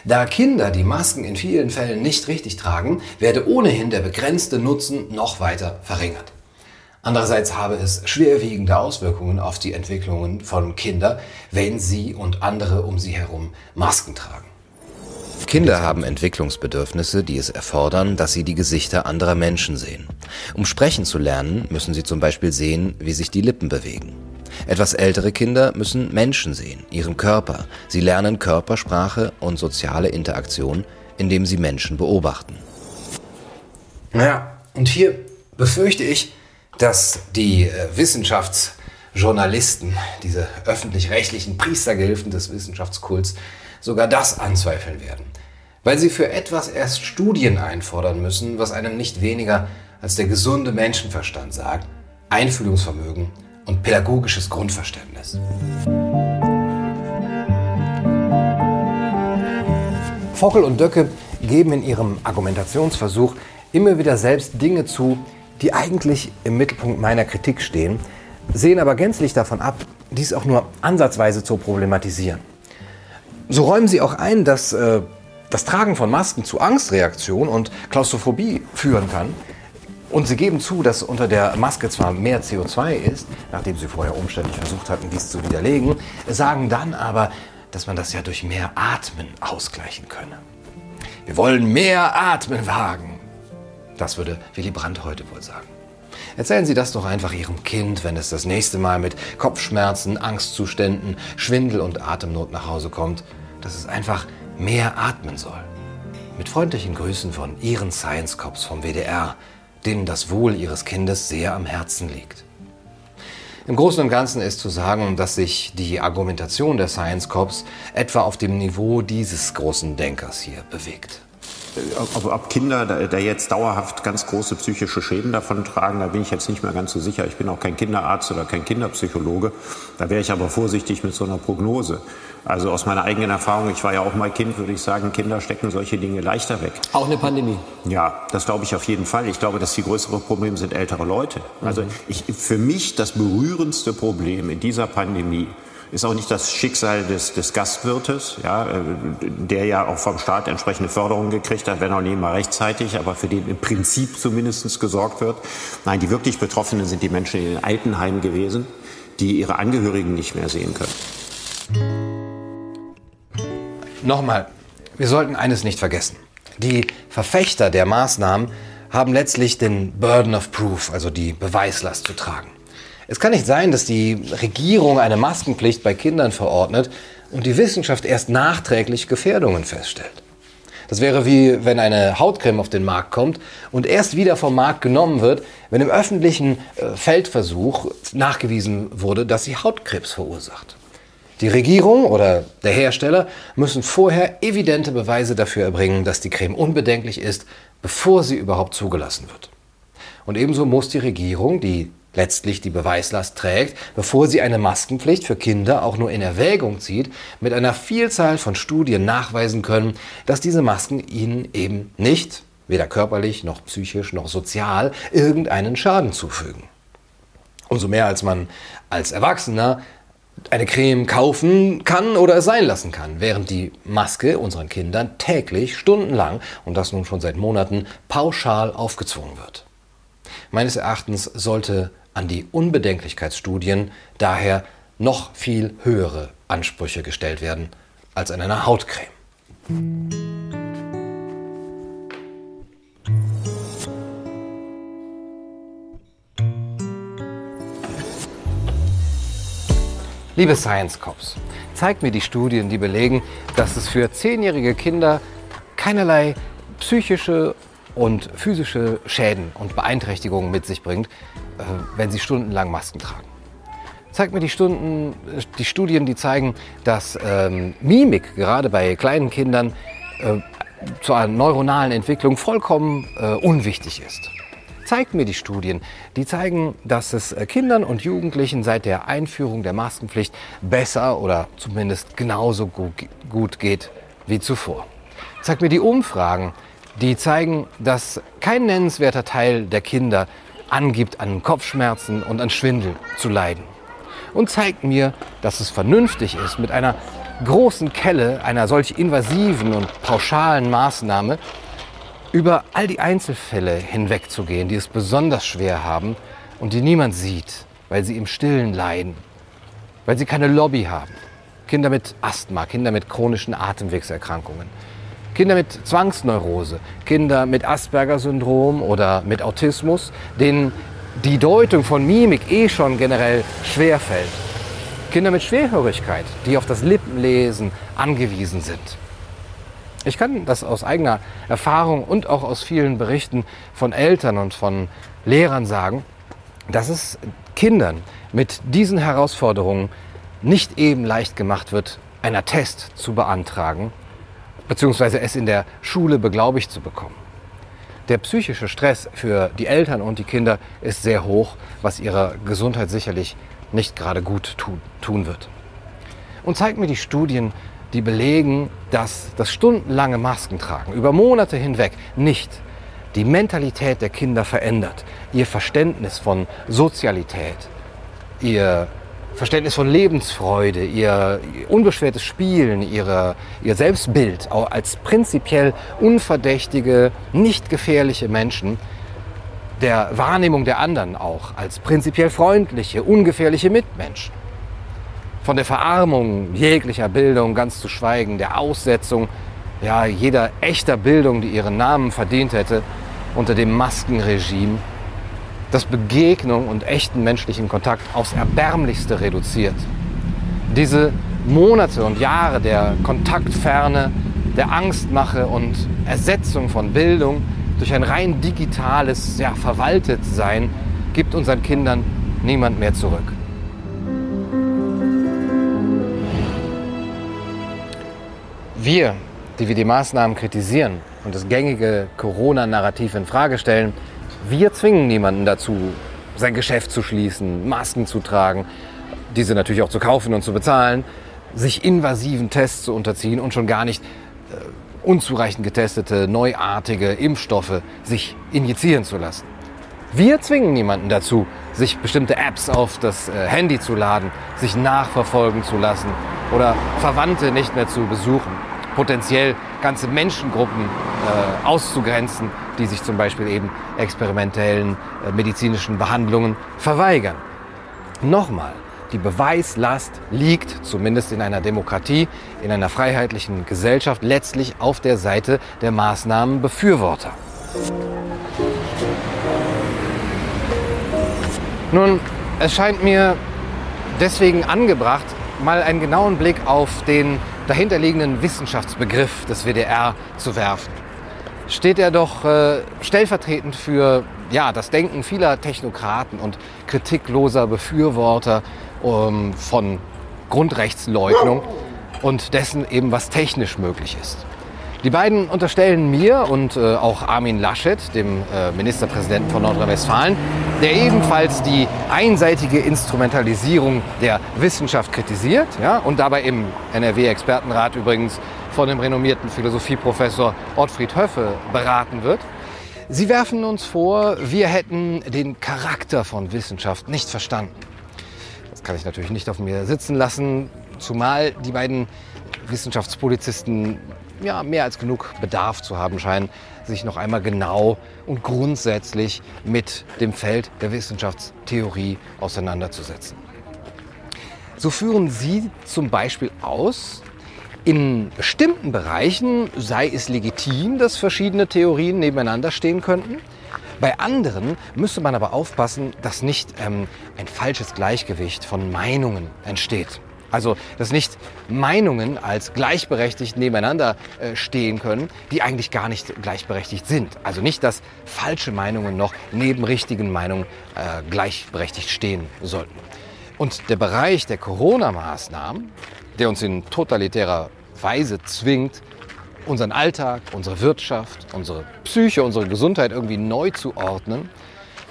Da Kinder die Masken in vielen Fällen nicht richtig tragen, werde ohnehin der begrenzte Nutzen noch weiter verringert. Andererseits habe es schwerwiegende Auswirkungen auf die Entwicklungen von Kindern, wenn sie und andere um sie herum Masken tragen. Kinder haben Entwicklungsbedürfnisse, die es erfordern, dass sie die Gesichter anderer Menschen sehen. Um sprechen zu lernen, müssen sie zum Beispiel sehen, wie sich die Lippen bewegen. Etwas ältere Kinder müssen Menschen sehen, ihren Körper. Sie lernen Körpersprache und soziale Interaktion, indem sie Menschen beobachten. Ja, und hier befürchte ich, dass die äh, Wissenschaftsjournalisten, diese öffentlich-rechtlichen Priestergehilfen des Wissenschaftskults, sogar das anzweifeln werden. Weil sie für etwas erst Studien einfordern müssen, was einem nicht weniger als der gesunde Menschenverstand sagt, Einfühlungsvermögen und pädagogisches Grundverständnis. Fockel und Döcke geben in ihrem Argumentationsversuch immer wieder selbst Dinge zu, die eigentlich im Mittelpunkt meiner Kritik stehen, sehen aber gänzlich davon ab, dies auch nur ansatzweise zu problematisieren. So räumen sie auch ein, dass äh, das Tragen von Masken zu Angstreaktion und Klaustrophobie führen kann. Und sie geben zu, dass unter der Maske zwar mehr CO2 ist, nachdem sie vorher umständlich versucht hatten, dies zu widerlegen, sagen dann aber, dass man das ja durch mehr Atmen ausgleichen könne. Wir wollen mehr Atmen wagen. Das würde Willy Brandt heute wohl sagen. Erzählen Sie das doch einfach Ihrem Kind, wenn es das nächste Mal mit Kopfschmerzen, Angstzuständen, Schwindel und Atemnot nach Hause kommt, dass es einfach mehr atmen soll. Mit freundlichen Grüßen von Ihren Science Cops vom WDR, denen das Wohl Ihres Kindes sehr am Herzen liegt. Im Großen und Ganzen ist zu sagen, dass sich die Argumentation der Science Cops etwa auf dem Niveau dieses großen Denkers hier bewegt. Ob, ob Kinder da, da, jetzt dauerhaft ganz große psychische Schäden davon tragen, da bin ich jetzt nicht mehr ganz so sicher. Ich bin auch kein Kinderarzt oder kein Kinderpsychologe. Da wäre ich aber vorsichtig mit so einer Prognose. Also aus meiner eigenen Erfahrung, ich war ja auch mal Kind, würde ich sagen, Kinder stecken solche Dinge leichter weg. Auch eine Pandemie? Ja, das glaube ich auf jeden Fall. Ich glaube, dass die größere Problem sind ältere Leute. Also ich, für mich das berührendste Problem in dieser Pandemie ist auch nicht das Schicksal des, des Gastwirtes, ja, äh, der ja auch vom Staat entsprechende Förderungen gekriegt hat, wenn auch nicht mal rechtzeitig, aber für den im Prinzip zumindest gesorgt wird. Nein, die wirklich Betroffenen sind die Menschen in den Altenheimen gewesen, die ihre Angehörigen nicht mehr sehen können. Nochmal, wir sollten eines nicht vergessen. Die Verfechter der Maßnahmen haben letztlich den Burden of Proof, also die Beweislast zu tragen. Es kann nicht sein, dass die Regierung eine Maskenpflicht bei Kindern verordnet und die Wissenschaft erst nachträglich Gefährdungen feststellt. Das wäre wie wenn eine Hautcreme auf den Markt kommt und erst wieder vom Markt genommen wird, wenn im öffentlichen äh, Feldversuch nachgewiesen wurde, dass sie Hautkrebs verursacht. Die Regierung oder der Hersteller müssen vorher evidente Beweise dafür erbringen, dass die Creme unbedenklich ist, bevor sie überhaupt zugelassen wird. Und ebenso muss die Regierung die letztlich die Beweislast trägt, bevor sie eine Maskenpflicht für Kinder auch nur in Erwägung zieht, mit einer Vielzahl von Studien nachweisen können, dass diese Masken ihnen eben nicht, weder körperlich noch psychisch noch sozial, irgendeinen Schaden zufügen. Umso mehr als man als Erwachsener eine Creme kaufen kann oder es sein lassen kann, während die Maske unseren Kindern täglich, stundenlang und das nun schon seit Monaten pauschal aufgezwungen wird. Meines Erachtens sollte an die Unbedenklichkeitsstudien daher noch viel höhere Ansprüche gestellt werden als an einer Hautcreme. Liebe Science Cops, zeigt mir die Studien, die belegen, dass es für zehnjährige Kinder keinerlei psychische und physische Schäden und Beeinträchtigungen mit sich bringt, äh, wenn sie stundenlang Masken tragen. Zeigt mir die, Stunden, die Studien, die zeigen, dass ähm, Mimik gerade bei kleinen Kindern äh, zur neuronalen Entwicklung vollkommen äh, unwichtig ist. Zeigt mir die Studien, die zeigen, dass es äh, Kindern und Jugendlichen seit der Einführung der Maskenpflicht besser oder zumindest genauso gut geht wie zuvor. Zeigt mir die Umfragen, die zeigen, dass kein nennenswerter Teil der Kinder angibt, an Kopfschmerzen und an Schwindel zu leiden. Und zeigt mir, dass es vernünftig ist, mit einer großen Kelle einer solch invasiven und pauschalen Maßnahme über all die Einzelfälle hinwegzugehen, die es besonders schwer haben und die niemand sieht, weil sie im Stillen leiden, weil sie keine Lobby haben. Kinder mit Asthma, Kinder mit chronischen Atemwegserkrankungen, Kinder mit Zwangsneurose, Kinder mit Asperger-Syndrom oder mit Autismus, denen die Deutung von Mimik eh schon generell schwer fällt. Kinder mit Schwerhörigkeit, die auf das Lippenlesen angewiesen sind. Ich kann das aus eigener Erfahrung und auch aus vielen Berichten von Eltern und von Lehrern sagen, dass es Kindern mit diesen Herausforderungen nicht eben leicht gemacht wird, einen Attest zu beantragen beziehungsweise es in der Schule beglaubigt zu bekommen. Der psychische Stress für die Eltern und die Kinder ist sehr hoch, was ihrer Gesundheit sicherlich nicht gerade gut tun, wird. Und zeigt mir die Studien, die belegen, dass das stundenlange Maskentragen über Monate hinweg nicht die Mentalität der Kinder verändert, ihr Verständnis von Sozialität, ihr Verständnis von Lebensfreude, ihr unbeschwertes Spielen, ihre, ihr Selbstbild als prinzipiell unverdächtige, nicht gefährliche Menschen, der Wahrnehmung der anderen auch als prinzipiell freundliche, ungefährliche Mitmenschen. Von der Verarmung jeglicher Bildung ganz zu schweigen, der Aussetzung ja, jeder echter Bildung, die ihren Namen verdient hätte, unter dem Maskenregime das Begegnung und echten menschlichen Kontakt aufs Erbärmlichste reduziert. Diese Monate und Jahre der Kontaktferne, der Angstmache und Ersetzung von Bildung durch ein rein digitales ja, Verwaltetsein gibt unseren Kindern niemand mehr zurück. Wir, die wir die Maßnahmen kritisieren und das gängige Corona-Narrativ in Frage stellen, wir zwingen niemanden dazu, sein Geschäft zu schließen, Masken zu tragen, diese natürlich auch zu kaufen und zu bezahlen, sich invasiven Tests zu unterziehen und schon gar nicht äh, unzureichend getestete, neuartige Impfstoffe sich injizieren zu lassen. Wir zwingen niemanden dazu, sich bestimmte Apps auf das äh, Handy zu laden, sich nachverfolgen zu lassen oder Verwandte nicht mehr zu besuchen, potenziell ganze Menschengruppen äh, auszugrenzen, die sich zum Beispiel eben experimentellen äh, medizinischen Behandlungen verweigern. Nochmal, die Beweislast liegt, zumindest in einer Demokratie, in einer freiheitlichen Gesellschaft, letztlich auf der Seite der Maßnahmenbefürworter. Nun, es scheint mir deswegen angebracht, mal einen genauen Blick auf den dahinterliegenden Wissenschaftsbegriff des WDR zu werfen. Steht er doch äh, stellvertretend für ja, das Denken vieler Technokraten und kritikloser Befürworter ähm, von Grundrechtsleugnung und dessen eben, was technisch möglich ist. Die beiden unterstellen mir und äh, auch Armin Laschet, dem äh, Ministerpräsidenten von Nordrhein-Westfalen, der ebenfalls die einseitige Instrumentalisierung der Wissenschaft kritisiert ja, und dabei im NRW-Expertenrat übrigens von dem renommierten Philosophieprofessor Ottfried Höffe beraten wird. Sie werfen uns vor, wir hätten den Charakter von Wissenschaft nicht verstanden. Das kann ich natürlich nicht auf mir sitzen lassen, zumal die beiden Wissenschaftspolizisten ja, mehr als genug Bedarf zu haben scheinen, sich noch einmal genau und grundsätzlich mit dem Feld der Wissenschaftstheorie auseinanderzusetzen. So führen Sie zum Beispiel aus, in bestimmten Bereichen sei es legitim, dass verschiedene Theorien nebeneinander stehen könnten. Bei anderen müsste man aber aufpassen, dass nicht ähm, ein falsches Gleichgewicht von Meinungen entsteht. Also, dass nicht Meinungen als gleichberechtigt nebeneinander äh, stehen können, die eigentlich gar nicht gleichberechtigt sind. Also nicht, dass falsche Meinungen noch neben richtigen Meinungen äh, gleichberechtigt stehen sollten. Und der Bereich der Corona-Maßnahmen, der uns in totalitärer Weise zwingt, unseren Alltag, unsere Wirtschaft, unsere Psyche, unsere Gesundheit irgendwie neu zu ordnen,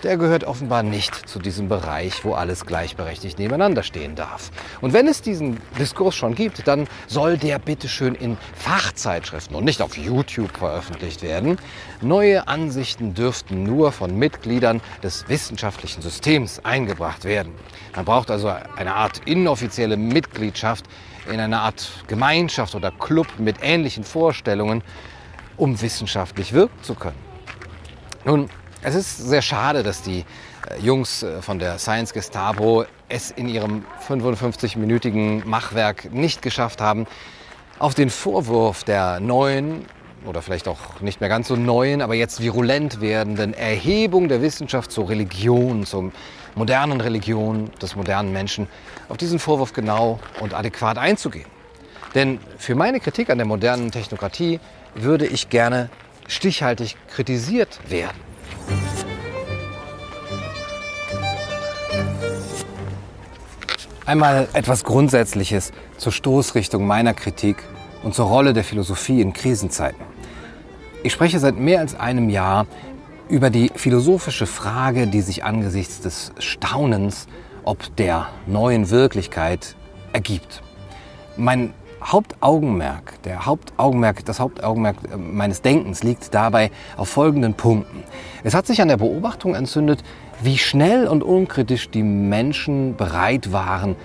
der gehört offenbar nicht zu diesem Bereich, wo alles gleichberechtigt nebeneinander stehen darf. Und wenn es diesen Diskurs schon gibt, dann soll der bitteschön in Fachzeitschriften und nicht auf YouTube veröffentlicht werden. Neue Ansichten dürften nur von Mitgliedern des wissenschaftlichen Systems eingebracht werden. Man braucht also eine Art inoffizielle Mitgliedschaft in einer Art Gemeinschaft oder Club mit ähnlichen Vorstellungen, um wissenschaftlich wirken zu können. Nun, es ist sehr schade, dass die äh, Jungs äh, von der Science Gestapo es in ihrem 55-minütigen Machwerk nicht geschafft haben, auf den Vorwurf der neuen oder vielleicht auch nicht mehr ganz so neuen, aber jetzt virulent werdenden Erhebung der Wissenschaft zur Religion, zur modernen Religion des modernen Menschen, auf diesen Vorwurf genau und adäquat einzugehen. Denn für meine Kritik an der modernen Technokratie würde ich gerne stichhaltig kritisiert werden. Einmal etwas Grundsätzliches zur Stoßrichtung meiner Kritik und zur Rolle der Philosophie in Krisenzeiten. Ich spreche seit mehr als einem Jahr über die philosophische Frage, die sich angesichts des Staunens ob der neuen Wirklichkeit ergibt. Mein Hauptaugenmerk, der Hauptaugenmerk, das Hauptaugenmerk äh, meines Denkens liegt dabei auf folgenden Punkten. Es hat sich an der Beobachtung entzündet, wie schnell und unkritisch die Menschen bereit waren,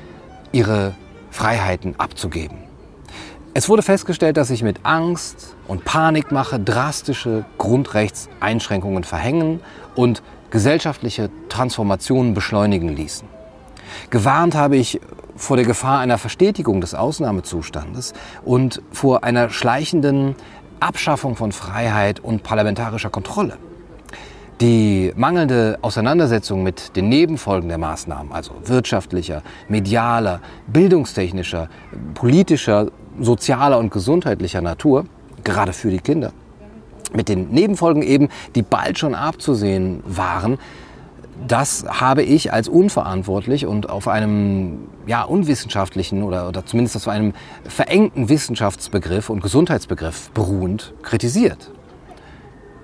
ihre Freiheiten abzugeben. Es wurde festgestellt, dass sich mit Angst und Panikmache drastische Grundrechtseinschränkungen verhängen und gesellschaftliche Transformationen beschleunigen ließen. Gewarnt habe ich vor der Gefahr einer Verstetigung des Ausnahmezustandes und vor einer schleichenden Abschaffung von Freiheit und parlamentarischer Kontrolle. Die mangelnde Auseinandersetzung mit den Nebenfolgen der Maßnahmen, also wirtschaftlicher, medialer, bildungstechnischer, politischer, sozialer und gesundheitlicher Natur, gerade für die Kinder, mit den Nebenfolgen eben, die bald schon abzusehen waren, das habe ich als unverantwortlich und auf einem ja, unwissenschaftlichen oder, oder zumindest auf einem verengten Wissenschaftsbegriff und Gesundheitsbegriff beruhend kritisiert.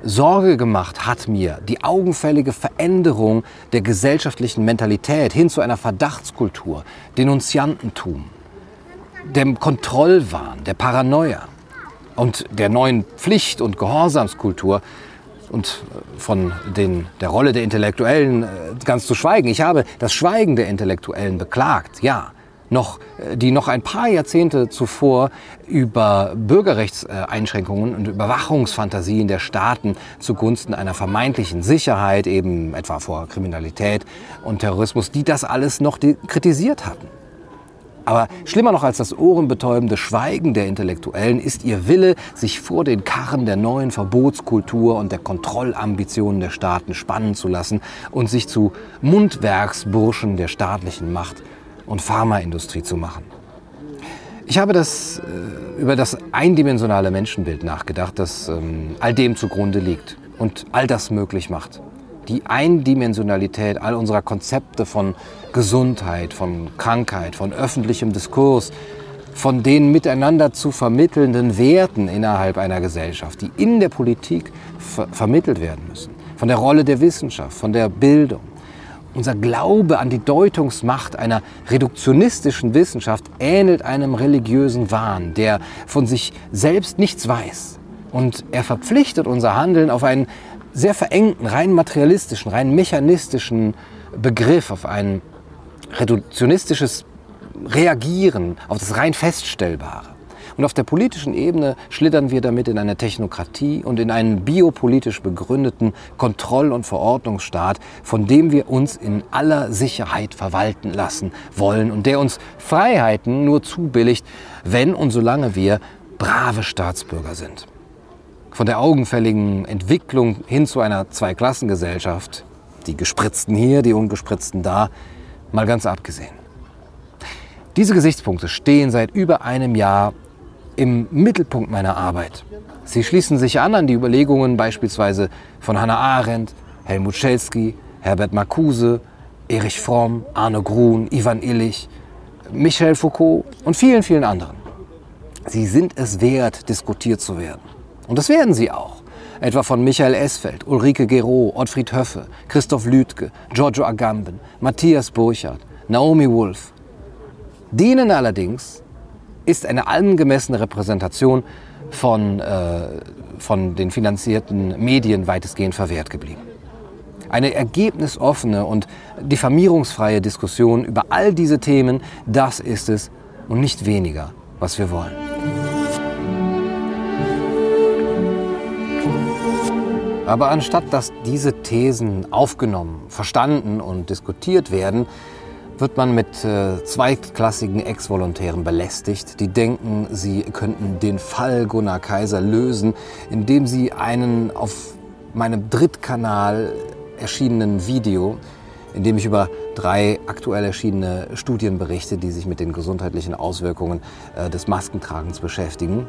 Sorge gemacht hat mir die augenfällige Veränderung der gesellschaftlichen Mentalität hin zu einer Verdachtskultur, Denunziantentum, dem Kontrollwahn, der Paranoia und der neuen Pflicht- und Gehorsamskultur und von den, der Rolle der Intellektuellen äh, ganz zu schweigen. Ich habe das Schweigen der Intellektuellen beklagt, ja noch, äh, die noch ein paar Jahrzehnte zuvor über Bürgerrechtseinschränkungen und Überwachungsfantasien der Staaten zugunsten einer vermeintlichen Sicherheit, eben etwa vor Kriminalität und Terrorismus, die das alles noch kritisiert hatten. Aber schlimmer noch als das ohrenbetäubende Schweigen der Intellektuellen ist ihr Wille, sich vor den Karren der neuen Verbotskultur und der Kontrollambitionen der Staaten spannen zu lassen und sich zu Mundwerksburschen der staatlichen Macht und Pharmaindustrie zu machen. Ich habe das, äh, über das eindimensionale Menschenbild nachgedacht, das ähm, all dem zugrunde liegt und all das möglich macht. Die Eindimensionalität all unserer Konzepte von Gesundheit, von Krankheit, von öffentlichem Diskurs, von den miteinander zu vermittelnden Werten innerhalb einer Gesellschaft, die in der Politik ver vermittelt werden müssen, von der Rolle der Wissenschaft, von der Bildung, unser Glaube an die Deutungsmacht einer reduktionistischen Wissenschaft ähnelt einem religiösen Wahn, der von sich selbst nichts weiß. Und er verpflichtet unser Handeln auf einen sehr verengten, rein materialistischen, rein mechanistischen Begriff, auf ein reduktionistisches Reagieren, auf das rein Feststellbare. Und auf der politischen Ebene schlittern wir damit in eine Technokratie und in einen biopolitisch begründeten Kontroll- und Verordnungsstaat, von dem wir uns in aller Sicherheit verwalten lassen wollen und der uns Freiheiten nur zubilligt, wenn und solange wir brave Staatsbürger sind. Von der augenfälligen Entwicklung hin zu einer Zweiklassengesellschaft, die Gespritzten hier, die Ungespritzten da, mal ganz abgesehen. Diese Gesichtspunkte stehen seit über einem Jahr im Mittelpunkt meiner Arbeit. Sie schließen sich an an die Überlegungen beispielsweise von Hannah Arendt, Helmut Schelsky, Herbert Marcuse, Erich Fromm, Arne Grun, Ivan Illich, Michel Foucault und vielen, vielen anderen. Sie sind es wert, diskutiert zu werden. Und das werden sie auch. Etwa von Michael Esfeld, Ulrike Gero, Ottfried Höffe, Christoph Lüdke, Giorgio Agamben, Matthias Burchardt, Naomi Wolf. Denen allerdings ist eine angemessene Repräsentation von, äh, von den finanzierten Medien weitestgehend verwehrt geblieben. Eine ergebnisoffene und diffamierungsfreie Diskussion über all diese Themen, das ist es und nicht weniger, was wir wollen. Aber anstatt dass diese Thesen aufgenommen, verstanden und diskutiert werden, wird man mit äh, zweitklassigen Ex-Volontären belästigt, die denken, sie könnten den Fall Gunnar Kaiser lösen, indem sie einen auf meinem Drittkanal erschienenen Video, in dem ich über drei aktuell erschienene Studien berichte, die sich mit den gesundheitlichen Auswirkungen äh, des Maskentragens beschäftigen.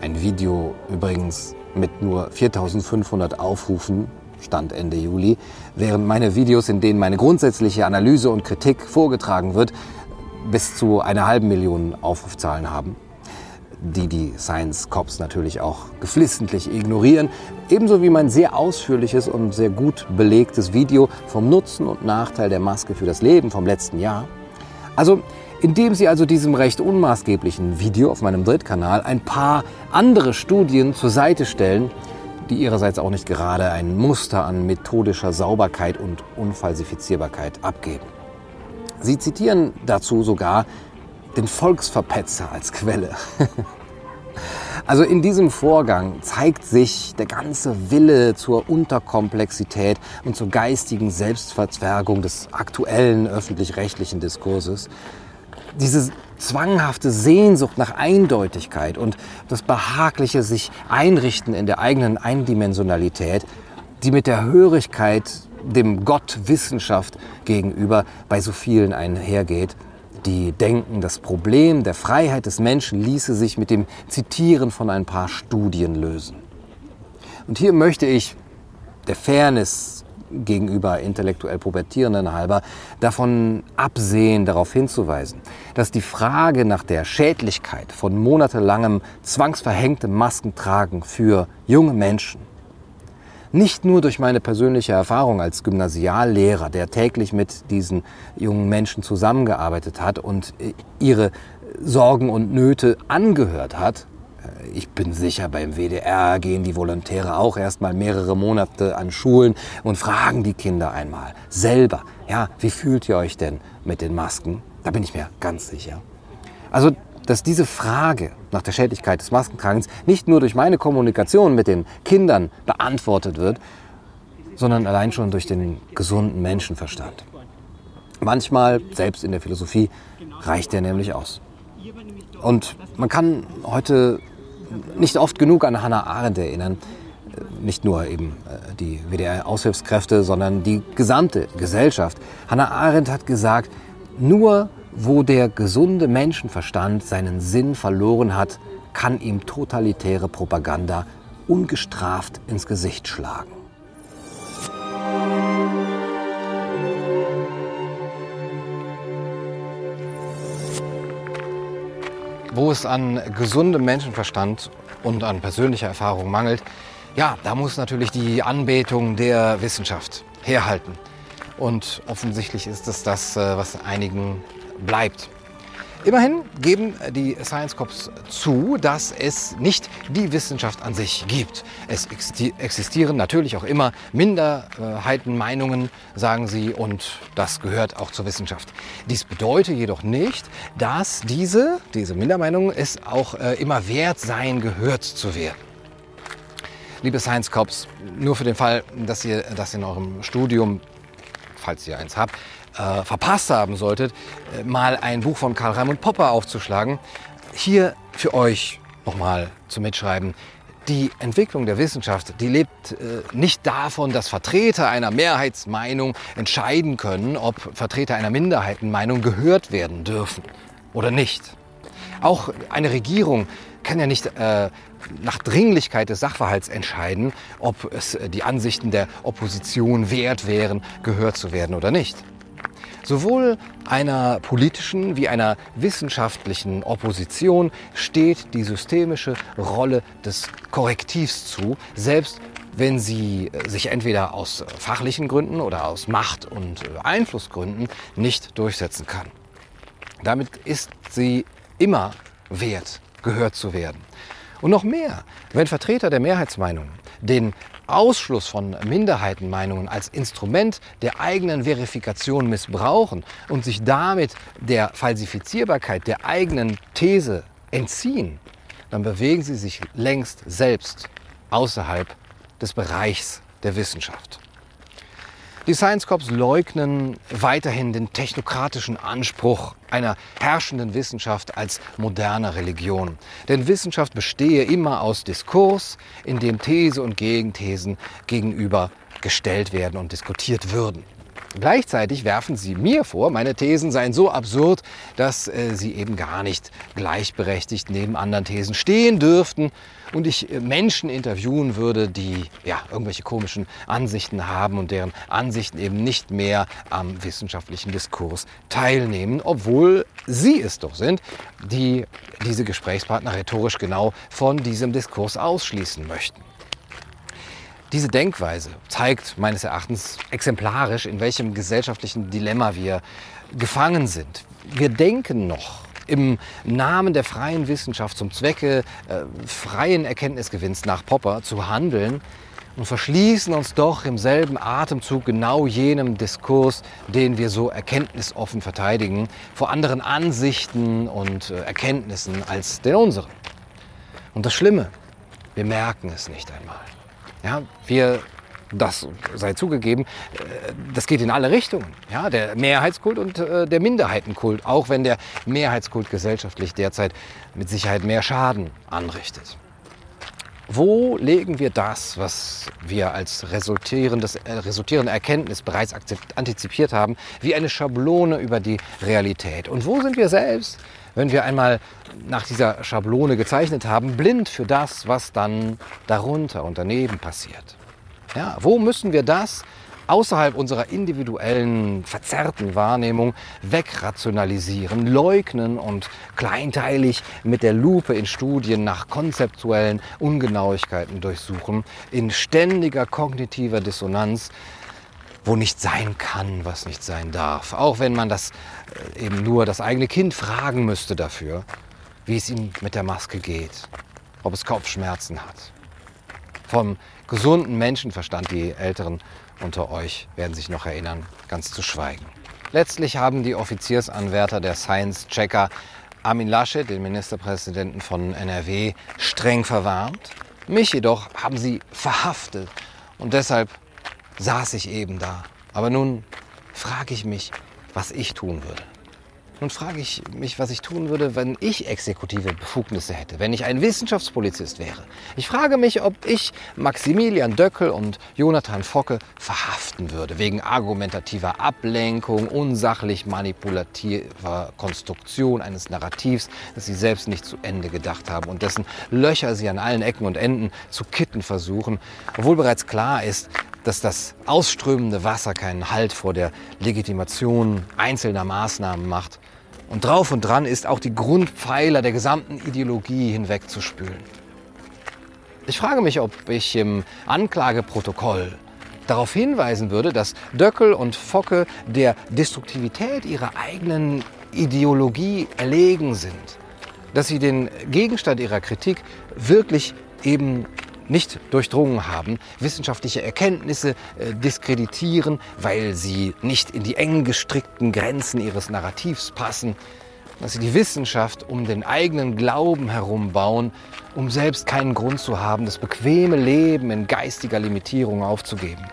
Ein Video übrigens mit nur 4500 Aufrufen Stand Ende Juli, während meine Videos, in denen meine grundsätzliche Analyse und Kritik vorgetragen wird, bis zu einer halben Million Aufrufzahlen haben. die die Science Cops natürlich auch geflissentlich ignorieren, ebenso wie mein sehr ausführliches und sehr gut belegtes Video vom Nutzen und Nachteil der Maske für das Leben vom letzten Jahr. Also, indem Sie also diesem recht unmaßgeblichen Video auf meinem Drittkanal ein paar andere Studien zur Seite stellen, die ihrerseits auch nicht gerade ein Muster an methodischer Sauberkeit und Unfalsifizierbarkeit abgeben. Sie zitieren dazu sogar den Volksverpetzer als Quelle. Also in diesem Vorgang zeigt sich der ganze Wille zur Unterkomplexität und zur geistigen Selbstverzwergung des aktuellen öffentlich-rechtlichen Diskurses. Diese zwanghafte Sehnsucht nach Eindeutigkeit und das behagliche sich einrichten in der eigenen Eindimensionalität, die mit der Hörigkeit dem Gott Wissenschaft gegenüber bei so vielen einhergeht, die denken, das Problem der Freiheit des Menschen ließe sich mit dem Zitieren von ein paar Studien lösen. Und hier möchte ich der Fairness gegenüber intellektuell Pubertierenden halber davon absehen, darauf hinzuweisen, dass die Frage nach der Schädlichkeit von monatelangem zwangsverhängtem Maskentragen für junge Menschen nicht nur durch meine persönliche Erfahrung als Gymnasiallehrer, der täglich mit diesen jungen Menschen zusammengearbeitet hat und ihre Sorgen und Nöte angehört hat. Ich bin sicher, beim WDR gehen die Volontäre auch erst mal mehrere Monate an Schulen und fragen die Kinder einmal selber, ja, wie fühlt ihr euch denn mit den Masken? Da bin ich mir ganz sicher. Also dass diese Frage nach der Schädlichkeit des Maskentragens nicht nur durch meine Kommunikation mit den Kindern beantwortet wird, sondern allein schon durch den gesunden Menschenverstand. Manchmal, selbst in der Philosophie, reicht der nämlich aus. Und man kann heute nicht oft genug an Hannah Arendt erinnern, nicht nur eben äh, die WDR-Aushilfskräfte, sondern die gesamte Gesellschaft. Hannah Arendt hat gesagt, nur wo der gesunde Menschenverstand seinen Sinn verloren hat, kann ihm totalitäre Propaganda ungestraft ins Gesicht schlagen. Wo es an gesundem Menschenverstand und an persönlicher Erfahrung mangelt, ja, da muss natürlich die Anbetung der Wissenschaft herhalten. Und offensichtlich ist es das, äh, was einigen bleibt. Immerhin geben die Science Cops zu, dass es nicht die Wissenschaft an sich gibt. Es existieren natürlich auch immer Minderheitenmeinungen, sagen sie, und das gehört auch zur Wissenschaft. Dies bedeutet jedoch nicht, dass diese, diese Mindermeinungen es auch äh, immer wert sein, gehört zu werden. Liebe Science Cops, nur für den Fall, dass ihr das in eurem Studium, falls ihr eins habt, äh, verpasst haben solltet, äh, mal ein Buch von Karl Raimund Popper aufzuschlagen. Hier für euch nochmal zum Mitschreiben. Die Entwicklung der Wissenschaft, die lebt äh, nicht davon, dass Vertreter einer Mehrheitsmeinung entscheiden können, ob Vertreter einer Minderheitenmeinung gehört werden dürfen oder nicht. Auch eine Regierung kann ja nicht äh, nach Dringlichkeit des Sachverhalts entscheiden, ob es äh, die Ansichten der Opposition wert wären, gehört zu werden oder nicht. Sowohl einer politischen wie einer wissenschaftlichen Opposition steht die systemische Rolle des Korrektivs zu, selbst wenn sie äh, sich entweder aus fachlichen Gründen oder aus Macht- und äh, Einflussgründen nicht durchsetzen kann. Damit ist sie immer wert, gehört zu werden. Und noch mehr, wenn Vertreter der Mehrheitsmeinung den Ausschluss von Minderheitenmeinungen als Instrument der eigenen Verifikation missbrauchen und sich damit der Falsifizierbarkeit der eigenen These entziehen, dann bewegen sie sich längst selbst außerhalb des Bereichs der Wissenschaft. Die Science Corps leugnen weiterhin den technokratischen Anspruch einer herrschenden Wissenschaft als moderne Religion. Denn Wissenschaft bestehe immer aus Diskurs, in dem These und Gegenthesen gegenüber gestellt werden und diskutiert würden. Gleichzeitig werfen sie mir vor, meine Thesen seien so absurd, dass äh, sie eben gar nicht gleichberechtigt neben anderen Thesen stehen dürften und ich äh, Menschen interviewen würde, die ja irgendwelche komischen Ansichten haben und deren Ansichten eben nicht mehr am wissenschaftlichen Diskurs teilnehmen, obwohl sie es doch sind, die diese Gesprächspartner rhetorisch genau von diesem Diskurs ausschließen möchten. Diese Denkweise zeigt meines Erachtens exemplarisch, in welchem gesellschaftlichen Dilemma wir gefangen sind. Wir denken noch im Namen der freien Wissenschaft zum Zwecke äh, freien Erkenntnisgewinns nach Popper zu handeln und verschließen uns doch im selben Atemzug genau jenem Diskurs, den wir so erkenntnisoffen verteidigen, vor anderen Ansichten und äh, Erkenntnissen als den unseren. Und das Schlimme, wir merken es nicht einmal. Ja, wir, das sei zugegeben, äh, das geht in alle Richtungen. Ja, der Mehrheitskult und äh, der Minderheitenkult, auch wenn der Mehrheitskult gesellschaftlich derzeit mit Sicherheit mehr Schaden anrichtet. Wo legen wir das, was wir als resultierendes, äh, resultierende Erkenntnis bereits antizipiert haben, wie eine Schablone über die Realität? Und wo sind wir selbst, wenn wir einmal nach dieser Schablone gezeichnet haben, blind für das, was dann darunter und daneben passiert. Ja, wo müssen wir das außerhalb unserer individuellen, verzerrten Wahrnehmung wegrationalisieren, leugnen und kleinteilig mit der Lupe in Studien nach konzeptuellen Ungenauigkeiten durchsuchen, in ständiger kognitiver Dissonanz, wo nicht sein kann, was nicht sein darf. Auch wenn man das äh, eben nur das eigene Kind fragen müsste dafür, wie es ihm mit der Maske geht, ob es Kopfschmerzen hat. Vom gesunden Menschenverstand, die Älteren unter euch werden sich noch erinnern, ganz zu schweigen. Letztlich haben die Offiziersanwärter der Science-Checker Armin Laschet, den Ministerpräsidenten von NRW, streng verwarnt. Mich jedoch haben sie verhaftet und deshalb saß ich eben da. Aber nun frage ich mich, was ich tun würde. Nun frage ich mich, was ich tun würde, wenn ich exekutive Befugnisse hätte, wenn ich ein Wissenschaftspolizist wäre. Ich frage mich, ob ich Maximilian Döckel und Jonathan Focke verhaften würde, wegen argumentativer Ablenkung, unsachlich manipulativer Konstruktion eines Narrativs, das sie selbst nicht zu Ende gedacht haben und dessen Löcher sie an allen Ecken und Enden zu kitten versuchen, obwohl bereits klar ist, dass das ausströmende Wasser keinen Halt vor der Legitimation einzelner Maßnahmen macht. Und drauf und dran ist auch die Grundpfeiler der gesamten Ideologie hinwegzuspülen. Ich frage mich, ob ich im Anklageprotokoll darauf hinweisen würde, dass Döckel und Focke der Destruktivität ihrer eigenen Ideologie erlegen sind. Dass sie den Gegenstand ihrer Kritik wirklich eben nicht durchdrungen haben, wissenschaftliche Erkenntnisse äh, diskreditieren, weil sie nicht in die eng gestrickten Grenzen ihres Narrativs passen, dass sie die Wissenschaft um den eigenen Glauben herum bauen, um selbst keinen Grund zu haben, das bequeme Leben in geistiger Limitierung aufzugeben.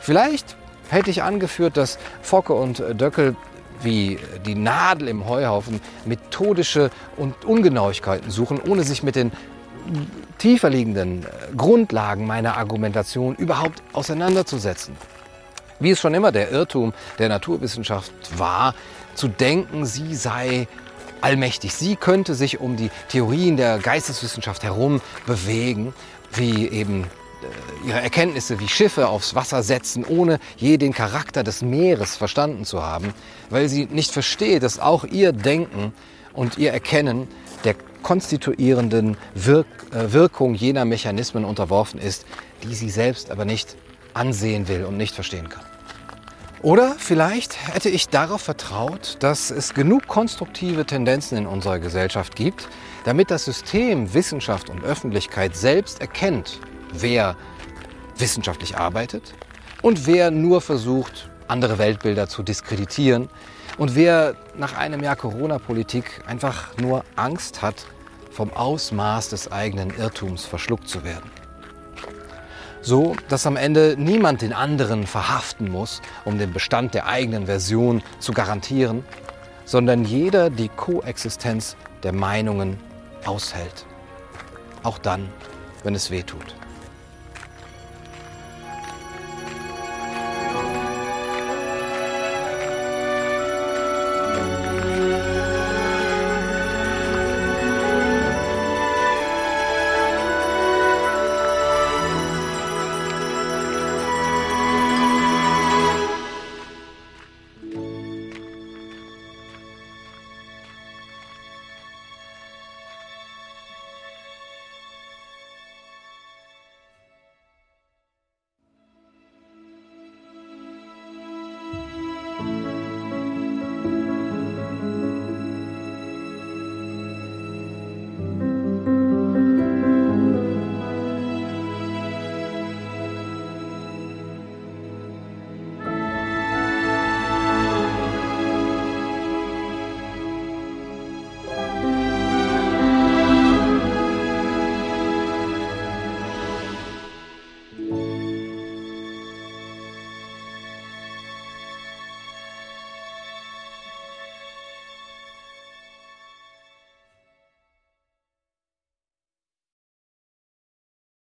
Vielleicht hätte ich angeführt, dass Focke und Döckel wie die Nadel im Heuhaufen methodische und Ungenauigkeiten suchen, ohne sich mit den tiefer liegenden äh, Grundlagen meiner Argumentation überhaupt auseinanderzusetzen. Wie es schon immer der Irrtum der Naturwissenschaft war, zu denken, sie sei allmächtig. Sie könnte sich um die Theorien der Geisteswissenschaft herum bewegen, wie eben äh, ihre Erkenntnisse wie Schiffe aufs Wasser setzen, ohne je den Charakter des Meeres verstanden zu haben, weil sie nicht versteht, dass auch ihr Denken und ihr Erkennen der konstituierenden Wirk äh, Wirkung jener Mechanismen unterworfen ist, die sie selbst aber nicht ansehen will und nicht verstehen kann. Oder vielleicht hätte ich darauf vertraut, dass es genug konstruktive Tendenzen in unserer Gesellschaft gibt, damit das System Wissenschaft und Öffentlichkeit selbst erkennt, wer wissenschaftlich arbeitet und wer nur versucht, andere Weltbilder zu diskreditieren und wer nach einem Jahr Corona-Politik einfach nur Angst hat, vom Ausmaß des eigenen Irrtums verschluckt zu werden. So, dass am Ende niemand den anderen verhaften muss, um den Bestand der eigenen Version zu garantieren, sondern jeder die Koexistenz der Meinungen aushält. Auch dann, wenn es weh tut.